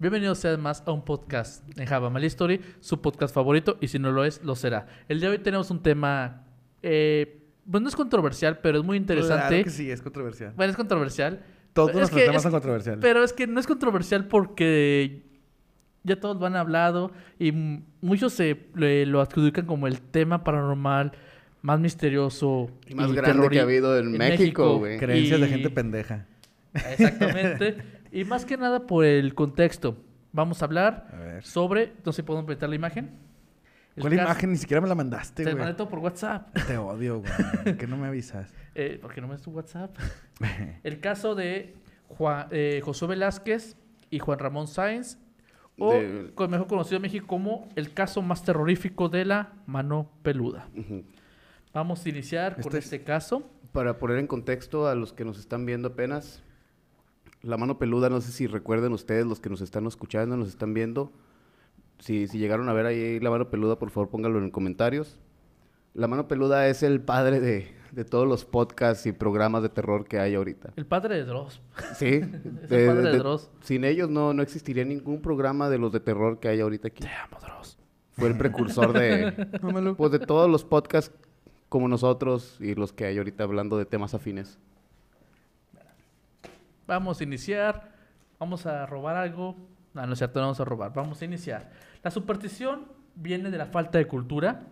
Bienvenidos sean más a un podcast en Java Mal Story, su podcast favorito, y si no lo es, lo será. El día de hoy tenemos un tema, eh, pues no es controversial, pero es muy interesante. Claro que sí, es controversial. Bueno, es controversial. Todos Es los que- temas es- son controversiales. Pero es que no es controversial porque ya todos lo han hablado y muchos se le- lo adjudican como el tema paranormal más misterioso Y más grande que ha habido en México, güey. Creencias de gente pendeja. Exactamente. y más que nada por el contexto. Vamos a hablar A ver. sobre, no sé si podemos meter la imagen. El ¿Cuál caso- imagen? Ni siquiera me la mandaste, Te güey. mandé todo por WhatsApp. Te odio, güey. que no me avisas. Eh, ¿Por qué no me es tu WhatsApp? El caso de Juan, eh, Josué Velázquez y Juan Ramón Sáenz, o De- con- mejor conocido en México como el caso más terrorífico de la mano peluda. Vamos a iniciar con Este- este caso. Para poner en contexto a los que nos están viendo apenas, la mano peluda, no sé si recuerden ustedes, los que nos están escuchando, nos están viendo. Si, si llegaron a ver ahí la mano peluda, por favor pónganlo en comentarios. La mano peluda es el padre de, de todos los podcasts y programas de terror que hay ahorita. El padre de Dross. Sí, Es el padre de Dross. sin ellos no, no existiría ningún programa de los de terror que hay ahorita aquí. Te amo, Dross. Fue el precursor de, pues, de todos los podcasts como nosotros y los que hay ahorita hablando de temas afines. Vamos a iniciar. Vamos a robar algo. No, no es cierto, no vamos a robar. Vamos a iniciar. La superstición viene de la falta de cultura,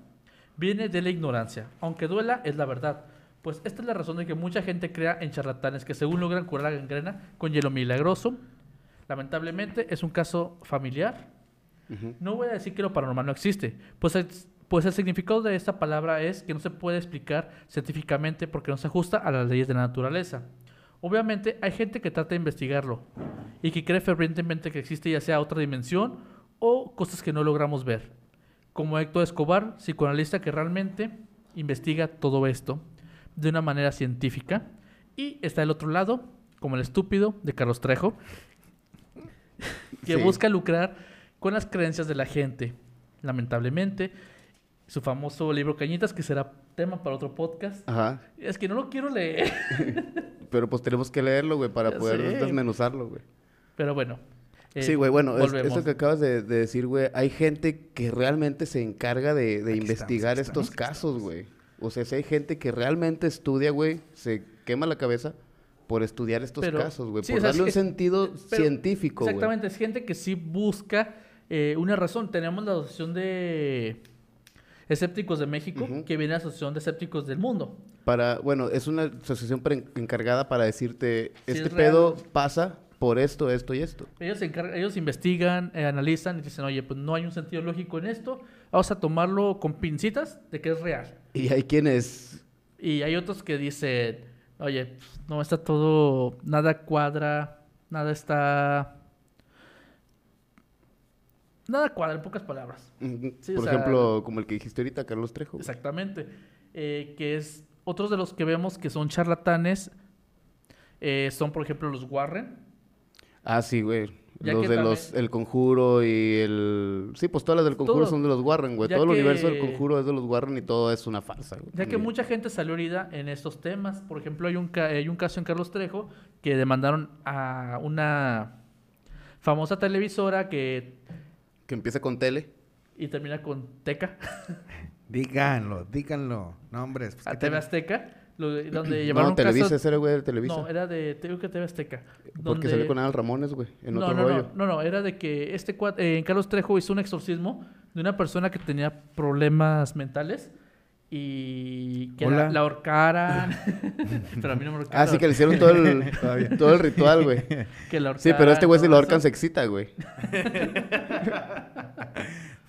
viene de la ignorancia. Aunque duela, es la verdad. Pues esta es la razón de que mucha gente crea en charlatanes que según logran curar la gangrena con hielo milagroso. Lamentablemente es un caso familiar. No voy a decir que lo paranormal no existe, pues pues el significado de esta palabra es que no se puede explicar científicamente porque no se ajusta a las leyes de la naturaleza. Obviamente hay gente que trata de investigarlo y que cree fervientemente que existe ya sea otra dimensión o cosas que no logramos ver. Como Héctor Escobar, psicoanalista que realmente investiga todo esto de una manera científica. Y está el otro lado, como el estúpido de Carlos Trejo, que Sí. busca lucrar con las creencias de la gente. Lamentablemente, su famoso libro Cañitas, que será tema para otro podcast. Ajá. Es que no lo quiero leer. Pero pues tenemos que leerlo, güey, para Ya poder sé. desmenuzarlo, güey. Pero bueno. eh, sí, güey, bueno, es- eso que acabas de, de decir, güey, hay gente que realmente se encarga de, de investigar estamos, estos estamos, casos, güey. O sea, si hay gente que realmente estudia, güey, se quema la cabeza por estudiar estos Pero- casos, güey, sí, por o sea, darle un sentido pero- científico, güey. Exactamente, es gente que sí busca eh, una razón. Tenemos la Asociación de Escépticos de México, que viene de la Asociación de Escépticos del Mundo. Para, bueno, es una asociación encargada para decirte, Sí, este es pedo real. pasa por esto, esto y esto. Ellos, ellos investigan, eh, analizan y dicen, oye, pues no hay un sentido lógico en esto, vamos a tomarlo con pincitas de que es real. Y hay quienes Y hay otros que dicen, oye, pues, no está todo, nada cuadra, nada está... Nada cuadra, en pocas palabras. Sí, Por sea- ejemplo, como el que dijiste ahorita, Carlos Trejo. Exactamente. Eh, que es otros de los que vemos que son charlatanes. eh, son, por ejemplo, los Warren. Ah, sí, güey. Ya Los de también- los El Conjuro y el... Sí, pues todas las del Conjuro Todo. son de los Warren, güey. Todo el universo del Conjuro es de los Warren y todo es una farsa, güey. Ya que mucha gente salió herida en estos temas. Por ejemplo, hay un, ca- hay un caso en Carlos Trejo que demandaron a una famosa televisora que Que empieza con tele. Y termina con Teca, Díganlo, díganlo. Nombres. Pues, a ¿qué TV te- Azteca, lo- donde llevaron No, Televisa, casos- ese era, güey, de Televisa. No, era de creo que TV Azteca. Porque donde- salió con Adal Ramones, güey, en no, otro no, rollo. no, no, no, era de que este cuat- eh, Carlos Trejo hizo un exorcismo de una persona que tenía problemas mentales y que la, la ahorcaran. pero a mí no me ahorcaron. Ah, sí, que le hicieron todo el, todo el ritual, güey. Que la Sí, pero este güey si ahorcaran, lo ahorcan se excita, güey.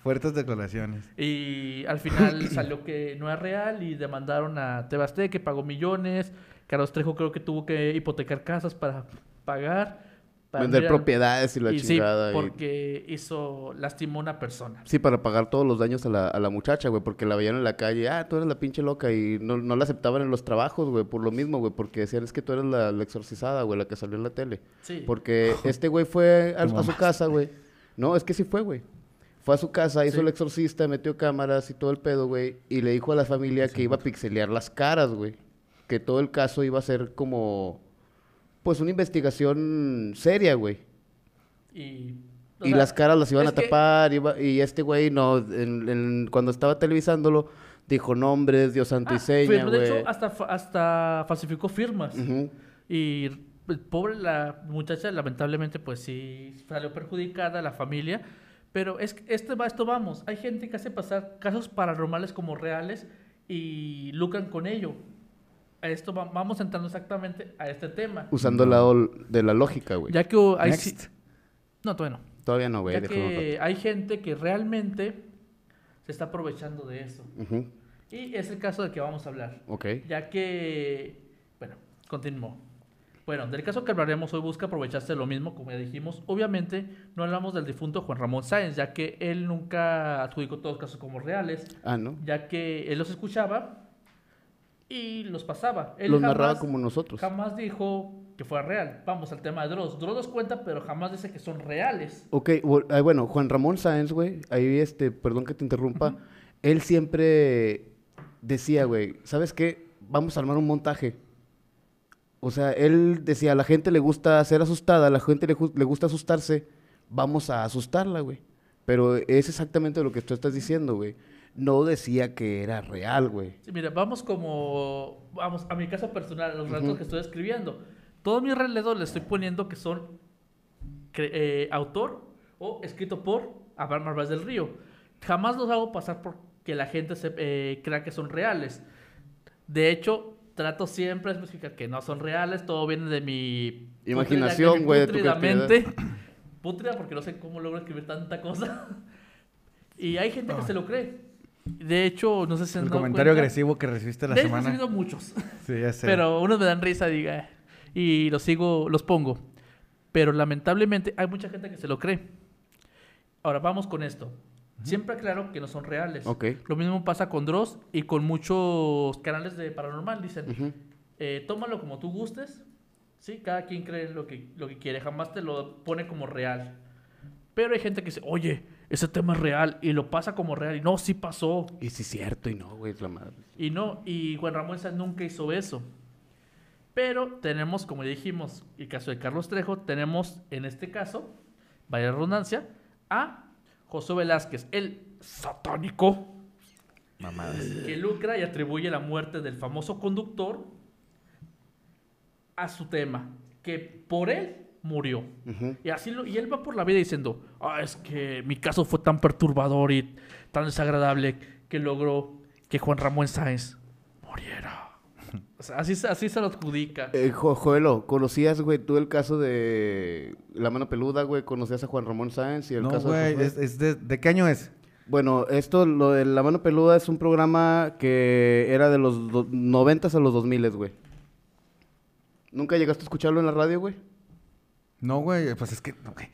Fuertes declaraciones. Y al final salió que no es real y demandaron a Tebaste que pagó millones. Carlos Trejo creo que tuvo que hipotecar casas para pagar. para Vender propiedades y la y sí, chingada. y- porque hizo, lastimó a una persona. Sí, para pagar todos los daños a la, a la muchacha, güey, porque la veían en la calle, ah, tú eres la pinche loca, y no, no la aceptaban en los trabajos, güey, por lo mismo, güey, porque decían, es que tú eres la, la exorcizada, güey, la que salió en la tele. Sí. Porque este güey fue a, su casa, güey. No, es que sí fue, güey. Fue a su casa, hizo Sí. el exorcista, metió cámaras y todo el pedo, güey, y le dijo a la familia que iba a pixelear las caras, güey. Que todo el caso iba a ser como, pues, una investigación seria, güey. Y O y sea, las caras las iban a que- tapar, iba- y este güey no, en- en- cuando estaba televisándolo, dijo nombres, dio santo Ah, y seña, firma, de güey. hecho, hasta, hasta falsificó firmas. Ujú. Y el pobre la muchacha, lamentablemente, pues sí salió perjudicada, la familia. Pero es que este va, esto vamos. Hay gente que hace pasar casos paranormales como reales y lucran con ello. A esto va- vamos entrando exactamente a este tema. Usando el lado de la lógica, güey. Ya que hay... Next. sí- No, todavía no. Todavía no, güey. Ya que hay gente que realmente se está aprovechando de eso. Y es el caso del que vamos a hablar. Ok. Ya que, bueno, continuó. Bueno, del caso que hablaremos hoy busca aprovecharse de lo mismo, como ya dijimos. Obviamente no hablamos del difunto Juan Ramón Sáenz, ya que él nunca adjudicó todos los casos como reales, Ah, ¿no? ya que él los escuchaba y los pasaba. Él Los jamás, narraba como nosotros. jamás dijo que fuera real. Vamos al tema de Dross. Dross los cuenta, pero jamás dice que son reales. Ok, ah, bueno, Juan Ramón Sáenz, güey, ahí este, perdón que te interrumpa, él siempre decía, güey, ¿sabes qué? Vamos a armar un montaje. O sea, él decía, a la gente le gusta ser asustada, a la gente le, le gusta asustarse, vamos a asustarla, güey. Pero es exactamente lo que tú estás diciendo, güey. No decía que era real, güey. Sí, mira, vamos como, vamos a mi caso personal, los relatos que estoy escribiendo. Todos mis relatos le estoy poniendo que son eh, autor o escrito por Abraham Marvás del Río. Jamás los hago pasar por que la gente se, eh, crea que son reales. De hecho, trato siempre de especificar que no son reales, todo viene de mi Imaginación, mi güey, de tu mente. Putrida porque no sé cómo logro escribir tanta cosa. y hay gente que se lo cree. De hecho, no sé si han El comentario cuenta- agresivo que recibiste la de hecho, he semana. recibido muchos. Sí, ya sé. Pero unos me dan risa, diga. Y los sigo, los pongo. Pero lamentablemente hay mucha gente que se lo cree. Ahora vamos con esto. Siempre aclaro que no son reales. Ok. Lo mismo pasa con Dross y con muchos canales de paranormal. Dicen, Ujú. eh, tómalo como tú gustes. Sí, cada quien cree lo que, lo que quiere. Jamás te lo pone como real. Pero hay gente que dice, oye, ese tema es real. Y lo pasa como real. Y no, sí pasó. Y sí es cierto, y no, güey, es la madre. Y no, y Juan Ramón Sáenz nunca hizo eso. Pero tenemos, como ya dijimos, el caso de Carlos Trejo, tenemos en este caso, vaya redundancia, a José Velázquez, el satánico, Mamadas. que lucra y atribuye la muerte del famoso conductor a su tema, que por él murió. Y así lo- y él va por la vida diciendo, ah, es que mi caso fue tan perturbador y tan desagradable que logró que Juan Ramón Sáenz muriera. O sea, así, se- así se lo adjudica. Eh, Jo- Joelo, ¿conocías, güey, tú el caso de La Mano Peluda, güey? ¿Conocías a Juan Ramón Sáenz y el No, caso güey. de Josué? Es, es de, ¿De qué año es? Bueno, esto, lo de La Mano Peluda es un programa que era de los 90 a los 2000, güey. ¿Nunca llegaste a escucharlo en la radio, güey? No, güey. Pues es que. no, güey.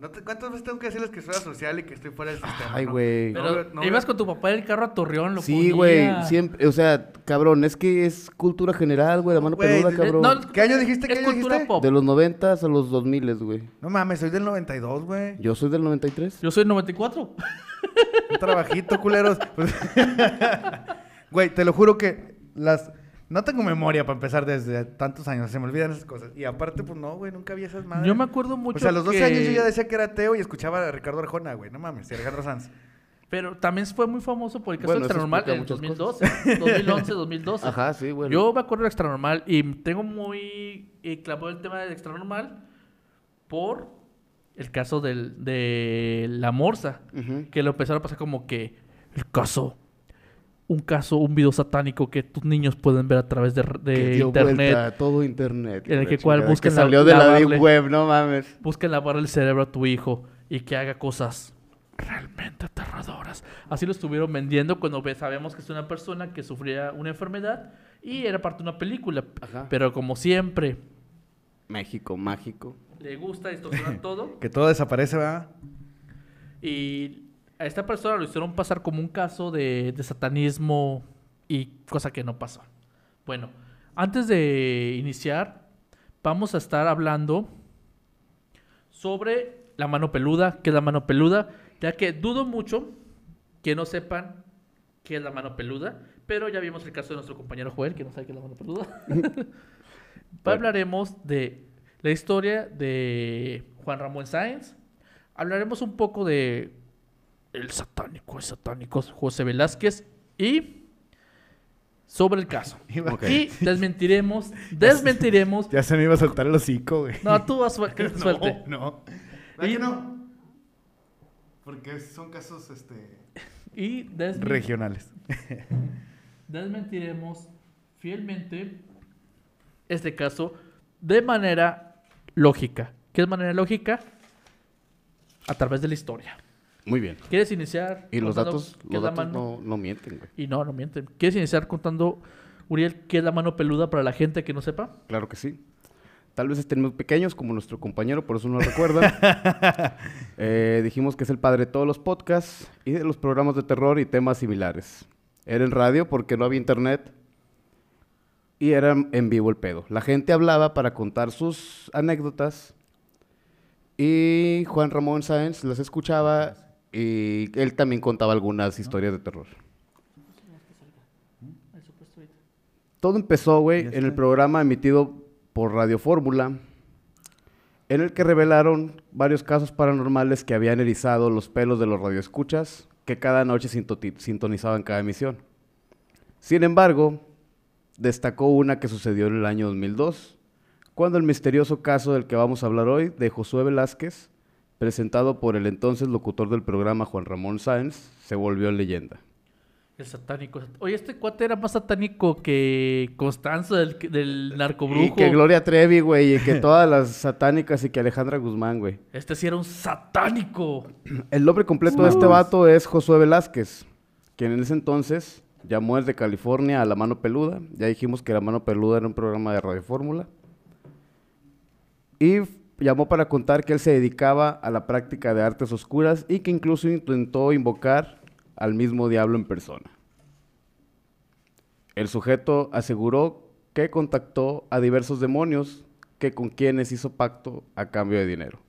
No te- ¿Cuántas veces tengo que decirles que soy asocial y que estoy fuera del sistema? Ay, no? güey. No, Pero no, ibas con tu papá en el carro a Torreón, lo Sí, güey, siempre, o sea, cabrón, es que es cultura general, güey, La Mano Peluda, cabrón. No, ¿Qué año dijiste? ¿Qué Es año cultura dijiste? pop. De los 90 a los 2000, güey. No mames, soy del 92, güey. Yo soy del 93. Yo soy 94. Un trabajito, culeros. Güey, te lo juro que las... No tengo memoria para empezar desde tantos años. Se me olvidan esas cosas. Y aparte, pues no, güey, nunca vi esas madres. Yo me acuerdo mucho O sea, a los 12 que- años yo ya decía que era ateo y escuchaba a Ricardo Arjona, güey. No mames, y Alejandro Sanz. Pero también fue muy famoso por el caso Bueno, extranormal en muchas 2012, 2011, 2012. Ajá, sí, güey. Yo me acuerdo del extranormal y tengo muy eh, clavado el tema del extranormal por el caso del, de la morsa, Ujú. que lo empezaron a pasar como que el caso, un caso, un video satánico que tus niños pueden ver a través de, de Que dio internet. a todo internet. en el que cual busquen que la- salió de la deep web, no mames. Busquen lavar el cerebro a tu hijo y que haga cosas realmente aterradoras. Así lo estuvieron vendiendo cuando sabemos que es una persona que sufría una enfermedad y era parte de una película. Ajá. Pero como siempre, México, mágico. le gusta distorsionar todo Que todo desaparece, ¿verdad? y a esta persona lo hicieron pasar como un caso de, de satanismo y cosa que no pasó. Bueno, antes de iniciar, vamos a estar hablando sobre la mano peluda, qué es la mano peluda, ya que dudo mucho que no sepan qué es la mano peluda, pero ya vimos el caso de nuestro compañero Joel, que no sabe qué es la mano peluda. Hablaremos de la historia de Juan Ramón Sáenz, Hablaremos un poco de el satánico, el satánico José Velázquez y sobre el caso. Y desmentiremos, desmentiremos. Ya se me iba a soltar el hocico, güey. No, tú vas suerte. que te suelte. No, no. Y- que no? Porque son casos, este... Y Regionales. desmentiremos fielmente este caso de manera lógica. ¿Qué es manera lógica? A través de la historia. Muy bien. ¿Quieres iniciar? Y los datos, los datos no, no mienten, güey. Y no, no mienten. ¿Quieres iniciar contando, Uriel, qué es la mano peluda para la gente que no sepa? Claro que sí. Tal vez estén muy pequeños como nuestro compañero, por eso no lo recuerdan. Eh, dijimos que es el padre de todos los podcasts y de los programas de terror y temas similares. Era en radio porque no había internet y era en vivo el pedo. La gente hablaba para contar sus anécdotas y Juan Ramón Sáenz las escuchaba y él también contaba algunas historias de terror. Todo empezó, güey, en el programa emitido por Radio Fórmula, en el que revelaron varios casos paranormales que habían erizado los pelos de los radioescuchas que cada noche sintonizaban cada emisión. Sin embargo, destacó una que sucedió en el año 2002, cuando el misterioso caso del que vamos a hablar hoy, de Josué Velázquez, presentado por el entonces locutor del programa Juan Ramón Sáenz, se volvió leyenda. El satánico. Oye, este cuate era más satánico que Constanzo del, del narcobrujo. Y que Gloria Trevi, güey, y que todas las satánicas y que Alejandra Guzmán, güey. Este sí era un satánico. El nombre completo de este vato es Josué Velázquez, quien en ese entonces llamó desde California a La Mano Peluda. Ya dijimos que La Mano Peluda era un programa de Radio Fórmula. Y llamó para contar que él se dedicaba a la práctica de artes oscuras y que incluso intentó invocar al mismo diablo en persona. El sujeto aseguró que contactó a diversos demonios que con quienes hizo pacto a cambio de dinero.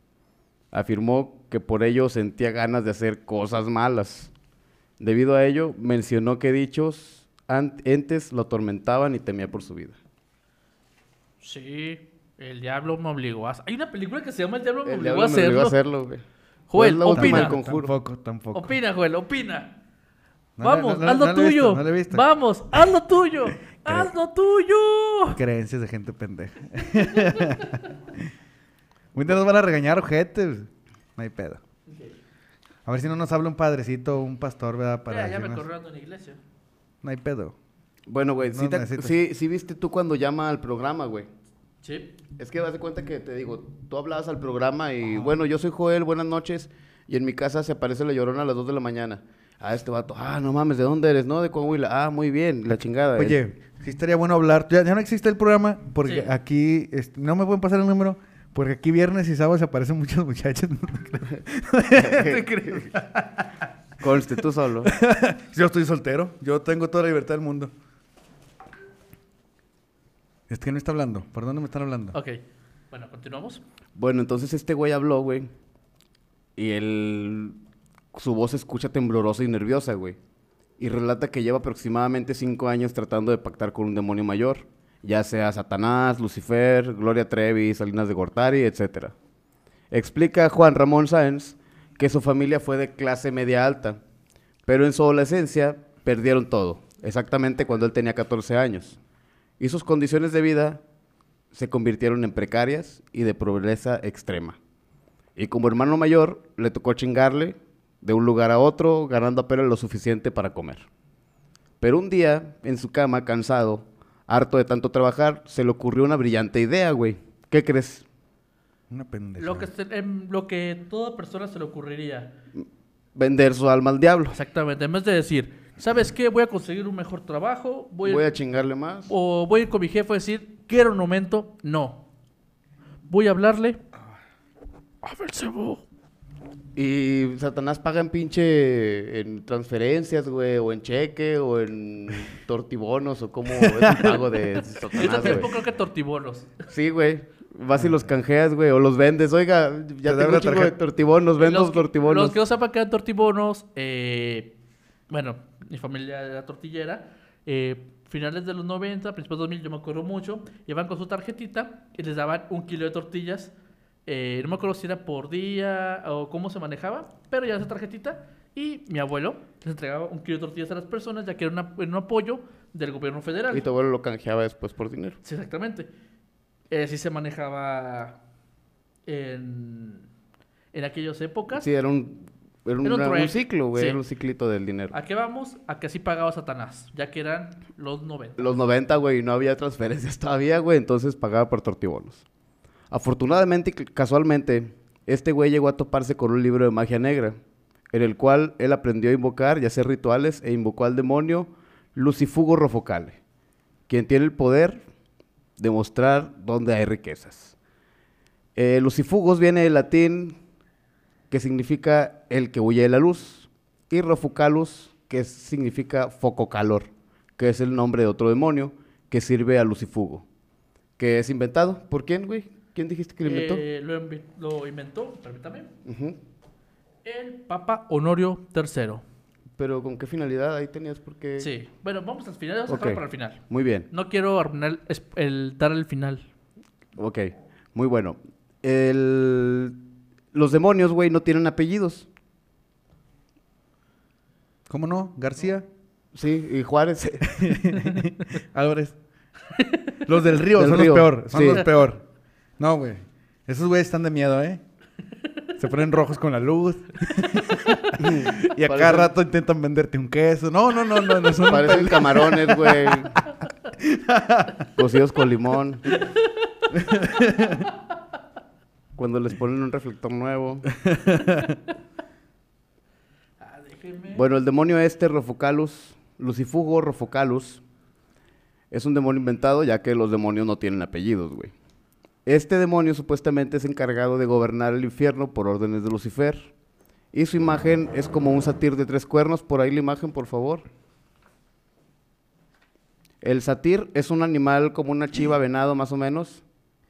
Afirmó que por ello sentía ganas de hacer cosas malas. Debido a ello, mencionó que dichos entes lo atormentaban y temía por su vida. Sí, el diablo me obligó a... Hay una película que se llama El diablo me El obligó diablo a me obligó hacerlo. a hacerlo, güey. Joel, la opina. Tampoco, tampoco. Opina, Joel, opina. No Vamos, le- no- haz lo visto, tuyo. no le he visto. Vamos, haz lo tuyo. haz lo tuyo. Creencias de gente pendeja. Un día nos van a regañar, ojetes. No hay pedo. A ver si no nos habla un padrecito o un pastor, ¿verdad? Para Mira, ya me corrieron de la iglesia. No hay pedo. Bueno, güey, No sí, sí, sí viste tú cuando llama al programa, güey. Sí. Es que das de cuenta que te digo, tú hablabas al programa y bueno, yo soy Joel, buenas noches. Y en mi casa se aparece la llorona a las 2 de la mañana. Ah, este vato, ah, no mames, ¿de dónde eres? No, de Coahuila. Ah, muy bien, la chingada. Oye, sí estaría bueno hablar. Ya, ya no existe el programa porque Sí. aquí este, no me pueden pasar el número porque aquí viernes y sábado se aparecen muchos muchachos. No te creo. Conste, tú solo. Yo estoy soltero. Yo tengo toda la libertad del mundo. Es que no está hablando. ¿Por dónde me están hablando? Ok. Bueno, continuamos. Bueno, entonces este güey habló, güey. Y él. Su voz se escucha temblorosa y nerviosa, güey. Y relata que lleva aproximadamente cinco años tratando de pactar con un demonio mayor. Ya sea Satanás, Lucifer, Gloria Trevi, Salinas de Gortari, etc. Explica Juan Ramón Sáenz que su familia fue de clase media alta. Pero en su adolescencia perdieron todo. Exactamente cuando él tenía 14 años. Y sus condiciones de vida se convirtieron en precarias y de pobreza extrema. Y como hermano mayor, le tocó chingarle de un lugar a otro, ganando apenas lo suficiente para comer. Pero un día, en su cama, cansado, harto de tanto trabajar, se le ocurrió una brillante idea, güey. ¿Qué crees? Una pendeja. Lo que, se- em, lo que toda persona se le ocurriría. Vender su alma al diablo. Exactamente. En vez de decir, ¿sabes qué? Voy a conseguir un mejor trabajo. Voy, Voy a, a chingarle más. O voy a ir con mi jefe a decir, quiero un aumento. No. Voy a hablarle. A Belcebú. Y Satanás paga en pinche en transferencias, güey, o en cheque, o en tortibonos, o como es el pago de En Satanás, tiempo güey. creo que tortibonos. Sí, güey. Vas y los canjeas, güey, o los vendes. Oiga, ya tengo una un chingo de tortibonos, vendo Los tortibonos. Los que no sepan que eran tortibonos, eh, bueno, mi familia era tortillera. eh, finales de los 90, principios de 2000, yo me acuerdo mucho. Iban con su tarjetita y les daban un kilo de tortillas Eh, no me acuerdo si era por día o cómo se manejaba, pero ya esa tarjetita. Y mi abuelo les entregaba un kilo de tortillas a las personas, ya que era una- un apoyo del gobierno federal. Y tu abuelo lo canjeaba después por dinero. Sí, exactamente. Eh, así se manejaba en, en aquellas épocas. Sí, era un, era un, Era ciclo, güey. Sí. Era un ciclito del dinero. ¿A qué vamos? A que así pagaba Satanás, ya que eran los 90. Los 90, güey, no había transferencias todavía, güey, entonces pagaba por tortibonos. Afortunadamente y casualmente, este güey llegó a toparse con un libro de magia negra, en el cual él aprendió a invocar y hacer rituales e invocó al demonio Lucifugo Rofocale, quien tiene el poder de mostrar dónde hay riquezas. Eh, Lucifugos viene del latín que significa el que huye de la luz, y Rofocalus, que significa foco calor, que es el nombre de otro demonio que sirve a Lucifugo, que es inventado. ¿Por quién, güey? ¿Quién dijiste que lo inventó? Eh, lo, invi- lo inventó, permítame, el Papa Honorio III. Pero ¿con qué finalidad? Ahí tenías por qué... Sí. Bueno, vamos al final, vamos a Ok. dejarlo para el final. Muy bien. No quiero arruinar el, el- dar el final. Ok, muy bueno. El- Los demonios, güey, no tienen apellidos. ¿Cómo no? García. Sí, y Juárez. Álvarez. Los del río Del son Río, los peor. Son sí. los peor. No, güey. Esos güeyes están de miedo, ¿eh? Se ponen rojos con la luz. y a cada rato intentan venderte un queso. No, no, no, no. no son Parecen camarones, güey. Cocidos con limón. Cuando les ponen un reflector nuevo. Ah, déjenme. Bueno, el demonio este, Rofocalus, Lucifugo Rofocalus, es un demonio inventado ya que los demonios no tienen apellidos, güey. Este demonio supuestamente es encargado de gobernar el infierno por órdenes de Lucifer. Y su imagen es como un satir de tres cuernos. Por ahí la imagen, por favor. El satir es un animal como una chiva venado, más o menos.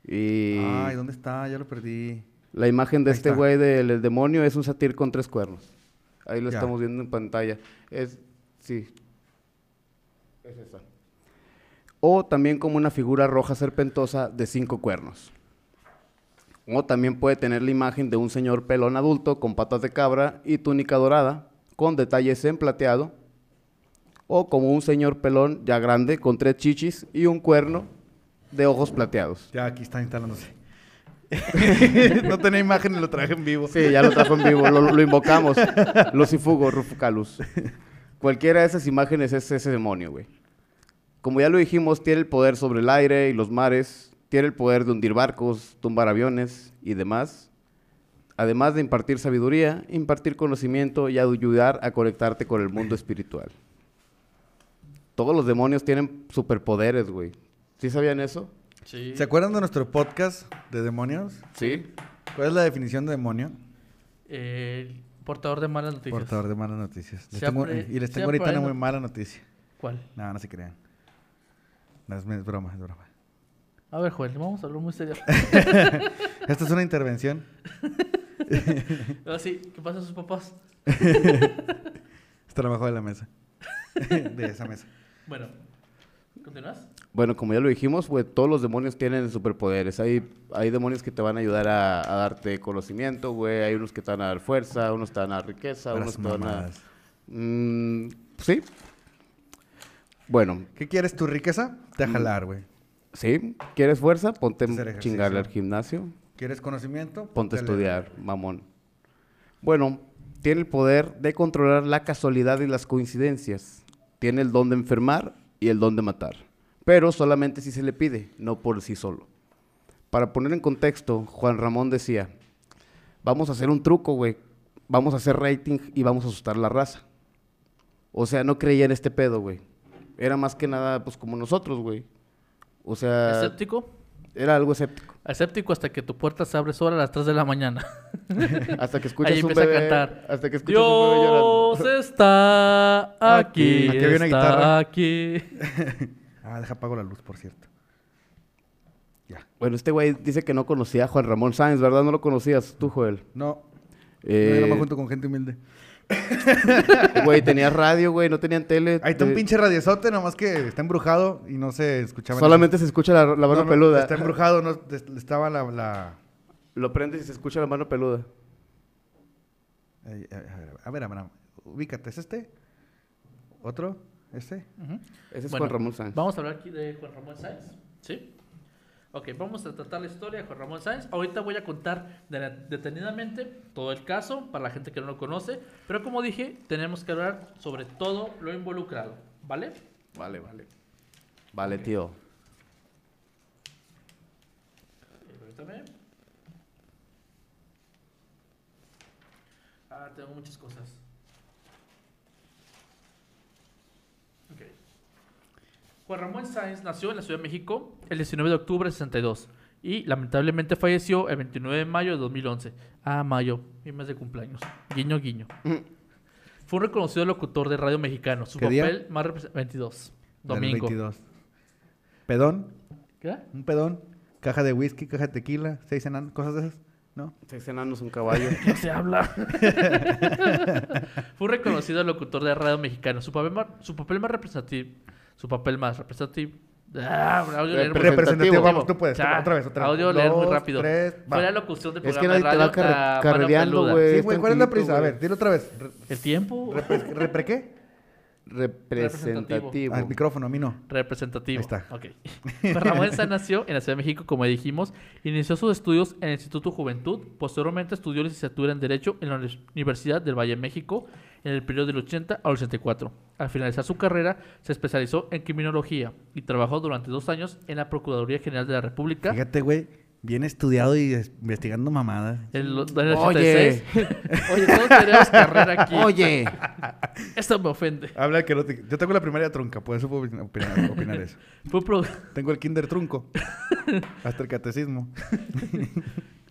Y Ay, ¿dónde está? Ya lo perdí. la imagen de Ahí este güey del el demonio es un satir con tres cuernos. Ahí lo Ya. estamos viendo en pantalla. Es, sí. Es esa. O también como una figura roja serpentosa de cinco cuernos. O también puede tener la imagen de un señor pelón adulto con patas de cabra y túnica dorada, con detalles en plateado. O como un señor pelón ya grande con tres chichis y un cuerno de ojos plateados. Ya aquí está instalándose. no tenía imagen y lo traje en vivo. Sí, ya lo trajo en vivo, lo, lo invocamos. Lucifugo, Rufocalus. Cualquiera de esas imágenes es ese demonio, güey. Como ya lo dijimos, tiene el poder sobre el aire y los mares, tiene el poder de hundir barcos, tumbar aviones y demás. Además de impartir sabiduría, impartir conocimiento y ayudar a conectarte con el mundo espiritual. Todos los demonios tienen superpoderes, güey. ¿Sí sabían eso? Sí. ¿Se acuerdan de nuestro podcast de demonios? Sí. ¿Cuál es la definición de demonio? El portador de malas noticias. Portador de malas noticias. Les Se tengo- apre- y les tengo ahorita una muy mala noticia. ¿Cuál? No, no se crean. No, es, es broma, es broma. A ver, Joel, vamos a hablar muy serio. Esta es una intervención. Ahora sí, ¿qué pasa a sus papás? Está abajo de la mesa. de esa mesa. Bueno, ¿continúas? Bueno, como ya lo dijimos, güey, todos los demonios tienen superpoderes. Hay, hay demonios que te van a ayudar a, a darte conocimiento, güey. Hay unos que te van a dar fuerza, unos te van a dar riqueza, unos te van a... Mm, sí. Bueno, ¿Qué quieres tu riqueza? Te a Mm. jalar, güey. sí. ¿Quieres fuerza? Ponte a chingarle al gimnasio. ¿Quieres conocimiento? Ponte a leer. estudiar, mamón. Bueno, tiene el poder de controlar la casualidad y las coincidencias. Tiene el don de enfermar y el don de matar. Pero solamente si se le pide, no por sí solo. Para poner en contexto, Juan Ramón decía, vamos a hacer un truco, güey. Vamos a hacer rating y vamos a asustar la raza. O sea, no creía en este pedo, güey. Era más que nada, pues, como nosotros, güey. O sea, ¿Escéptico? Era algo escéptico. Escéptico hasta que tu puerta se abre sola a las 3 de la mañana. Hasta que escuchas Ahí un empieza a bebé, cantar. hasta que escuchas un bebé llorando. Dios está aquí. Aquí había una está guitarra. aquí. Ah, deja apago la luz, por cierto. Ya. Bueno, este güey dice que no conocía a Juan Ramón Sáenz, ¿verdad? No lo conocías tú, Joel. No, Eh, no, yo no me junto con gente humilde. Güey, tenías radio, güey, no tenían tele. Ahí está un pinche radiozote, nomás que está embrujado y no se escuchaba. Solamente se escucha la, la mano No, no, peluda. Está embrujado, no, estaba la, la, Lo prendes y se escucha la mano peluda. Eh, a ver, a ver, a ver, ubícate, ¿es este? ¿Otro? ¿Este? Ese es Bueno, Juan Ramón Sáenz. Vamos a hablar aquí de Juan Ramón Sáenz. ¿Sí? Ok, vamos a tratar la historia de Juan Ramón Sáenz. Ahorita voy a contar de- detenidamente todo el caso para la gente que no lo conoce. Pero como dije, tenemos que hablar sobre todo lo involucrado. ¿Vale? Vale, vale. Vale, tío. Ok, permítame. Ah, tengo muchas cosas. Ok. Juan Ramón Sáenz nació en la Ciudad de México el 19 de octubre de 62 y lamentablemente falleció el 29 de mayo de 2011. Ah, mayo, mi mes de cumpleaños. Guiño, guiño. Fue un reconocido locutor de radio mexicano. Su ¿Qué día? papel más representativo. 22. Del Domingo. 22. Pedón, ¿Qué? un pedón, caja de whisky, caja de tequila, seis enanos, cosas de esas, ¿no? Seis enanos, un caballo. No se habla. Fue un reconocido locutor de radio mexicano. Su papel más, su papel más representativo. Su papel más representativo. Ah, audio leer muy- Representativo. Vamos, tú puedes. Ya, otra vez, otra vez. Audio leer muy rápido. tres, va. Fue la locución del Es que programa nadie te de va radio carre- La Mano carrereando, Peluda. güey. Sí, güey, ¿cuál es la prisa? A ver, dilo otra vez. El tiempo. repre- ¿Repre qué? Representativo. Ah, el micrófono, a mí no. Representativo. Ahí está. Ok. Ramón Sáenz nació en la Ciudad de México, como dijimos. Inició sus estudios en el Instituto Juventud. Posteriormente estudió licenciatura en Derecho en la Uni- Universidad del Valle de México en el periodo del 80 al 84. Al finalizar su carrera, se especializó en criminología y trabajó durante dos años en la Procuraduría General de la República. Fíjate, güey, bien estudiado y es- investigando mamadas. El Oye. 86. Oye, todos tenemos carrera aquí. Oye. Esto me ofende. Habla que no te... Yo tengo la primaria trunca, por eso puedo opinar, opinar- opinar eso. Fue pro- Tengo el kinder trunco. Hasta el catecismo.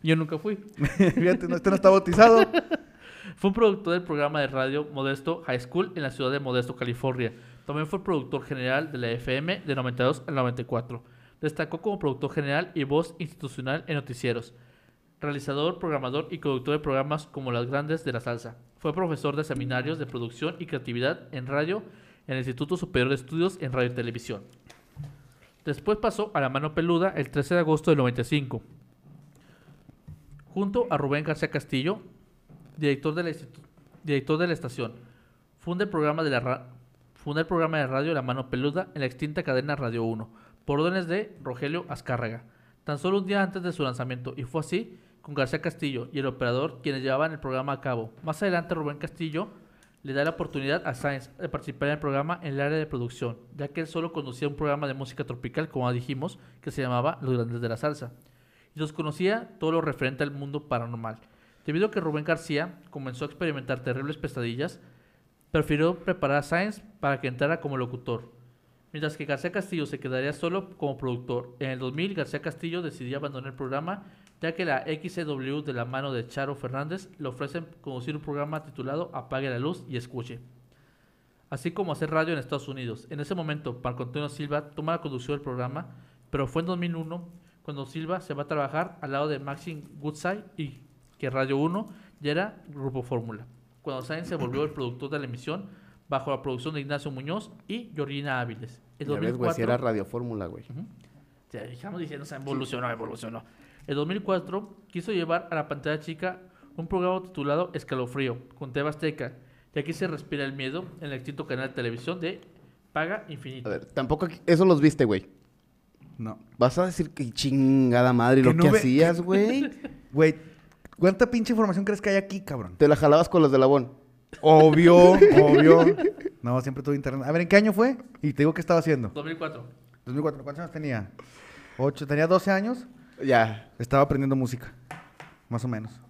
Yo nunca fui. Fíjate, no, este no está bautizado. Fue un productor del programa de radio Modesto High School en la ciudad de Modesto, California. También fue productor general de la FM de 92 al 94. Destacó como productor general y voz institucional en noticieros. Realizador, programador y conductor de programas como Las Grandes de la Salsa. Fue profesor de seminarios de producción y creatividad en radio en el Instituto Superior de Estudios en Radio y Televisión. Después pasó a La Mano Peluda el 13 de agosto del 95. Junto a Rubén García Castillo, director de la, director de la estación. Funda el, programa de funda el programa de radio La Mano Peluda en la extinta cadena Radio 1, por órdenes de Rogelio Azcárraga, tan solo un día antes de su lanzamiento, y fue así con García Castillo y el operador quienes llevaban el programa a cabo. Más adelante Rubén Castillo le da la oportunidad a Sainz de participar en el programa en el área de producción, ya que él solo conducía un programa de música tropical, como dijimos, que se llamaba Los Grandes de la Salsa y los conocía todo lo referente al mundo paranormal. Debido a que Rubén García comenzó a experimentar terribles pesadillas, prefirió preparar a Sáenz para que entrara como locutor, mientras que García Castillo se quedaría solo como productor. En el 2000, García Castillo decidió abandonar el programa, ya que la XCW de la mano de Charo Fernández le ofrecen conducir un programa titulado Apague la luz y escuche, así como hacer radio en Estados Unidos. En ese momento, Marco Antonio Silva toma la conducción del programa, pero fue en 2001 cuando Silva se va a trabajar al lado de Maxine Goodside y que Radio 1 ya era Grupo Fórmula. Cuando Sainz se volvió el productor de la emisión bajo la producción de Ignacio Muñoz y Georgina Áviles. En Ya ves, güey, si 2004 era Radio Fórmula, güey. ya estamos diciendo, se evolucionó, evolucionó. En 2004 quiso llevar a la pantalla chica un programa titulado Escalofrío con Teba Azteca. Y aquí se respira el miedo en el extinto canal de televisión de Paga A Infinito. ver, tampoco aquí- eso los viste, güey. No. Vas a decir que chingada madre lo no que ve- hacías, güey. Güey, ¿cuánta pinche información crees que hay aquí, cabrón? Te la jalabas con los de Labón. Obvio, obvio. No, siempre tuve internet. A ver, ¿en qué año fue? Y te digo qué estaba haciendo. 2004. 2004, ¿cuántos años tenía? Ocho, tenía 12 años. Ya. Estaba aprendiendo música. Más o menos.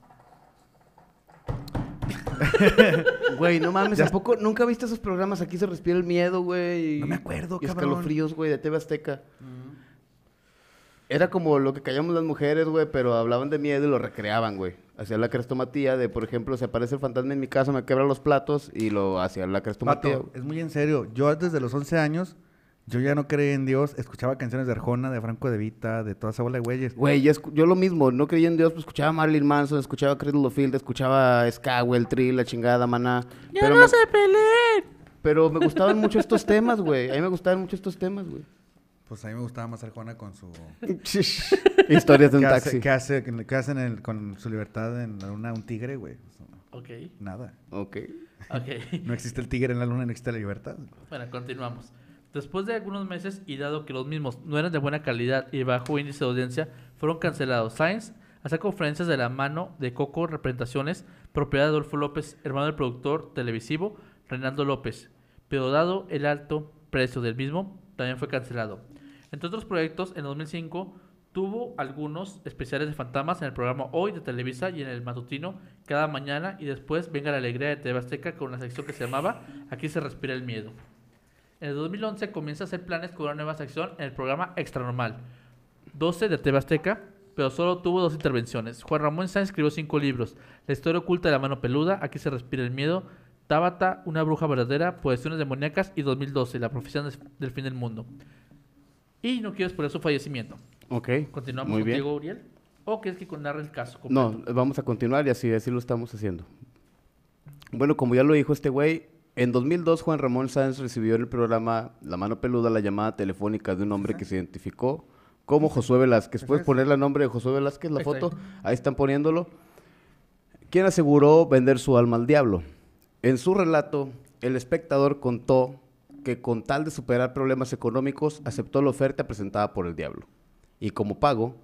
Güey, no mames, Ya- tampoco, nunca viste esos programas? Aquí se respira el miedo, güey. y- No me acuerdo, y cabrón. escalofríos, güey, de TV Azteca. Era como lo que callamos las mujeres, güey, pero hablaban de miedo y lo recreaban, güey. Hacían la crestomatía de, por ejemplo, se aparece el fantasma en mi casa, me quebra los platos y lo hacían la crestomatía. Vato, es muy en serio. Yo desde los 11 años, yo ya no creía en Dios. Escuchaba canciones de Arjona, de Franco de Vita, de toda esa bola de güeyes. Güey, yo, lo mismo, no creía en Dios, pues escuchaba a Marilyn Manson, escuchaba a Cradle of Field, escuchaba a Ska, el Trill, la chingada, maná. ¡Ya pero no me- se peleen! Pero me gustaban mucho estos temas, güey. A mí me gustaban mucho estos temas, güey. Pues a mí me gustaba más Arjona con su... Historias de un ¿Qué taxi. hace, qué hace, qué hacen el- con su libertad en la luna un tigre, güey? Ok, Nada. Ok. ok. No existe el tigre en la luna, no existe la libertad. Bueno, continuamos. Después de algunos meses y dado que los mismos no eran de buena calidad y bajo índice de audiencia, fueron cancelados. Science hace conferencias de la mano de Coco Representaciones, propiedad de Adolfo López, hermano del productor televisivo Reinaldo López. Pero dado el alto precio del mismo, también fue cancelado. Entre otros proyectos, en 2005 tuvo algunos especiales de fantasmas en el programa Hoy de Televisa y en el matutino cada mañana y después Venga la Alegría de TV Azteca con una sección que se llamaba Aquí se respira el miedo. En el 2011 comienza a hacer planes con una nueva sección en el programa Extra Normal, 12 de TV Azteca, pero solo tuvo dos intervenciones. Juan Ramón Sáenz escribió cinco libros: La historia oculta de la mano peluda, Aquí se respira el miedo, Tábata, una bruja verdadera, Posesiones demoníacas y 2012, La profesión del fin del mundo. Y no quiero exponer su fallecimiento. Ok. Continuamos Muy bien. contigo, Uriel. ¿O quieres que narre el caso? No, vamos a continuar y así, así lo estamos haciendo. Bueno, como ya lo dijo este güey, en 2002 Juan Ramón Sáenz recibió en el programa La Mano Peluda la llamada telefónica de un hombre que se identificó como Josué Velázquez. ¿Puedes ponerle el nombre de Josué Velázquez, la foto? Ahí están poniéndolo. Quien aseguró vender su alma al diablo. En su relato, el espectador contó que con tal de superar problemas económicos, aceptó la oferta presentada por el diablo. Y como pago,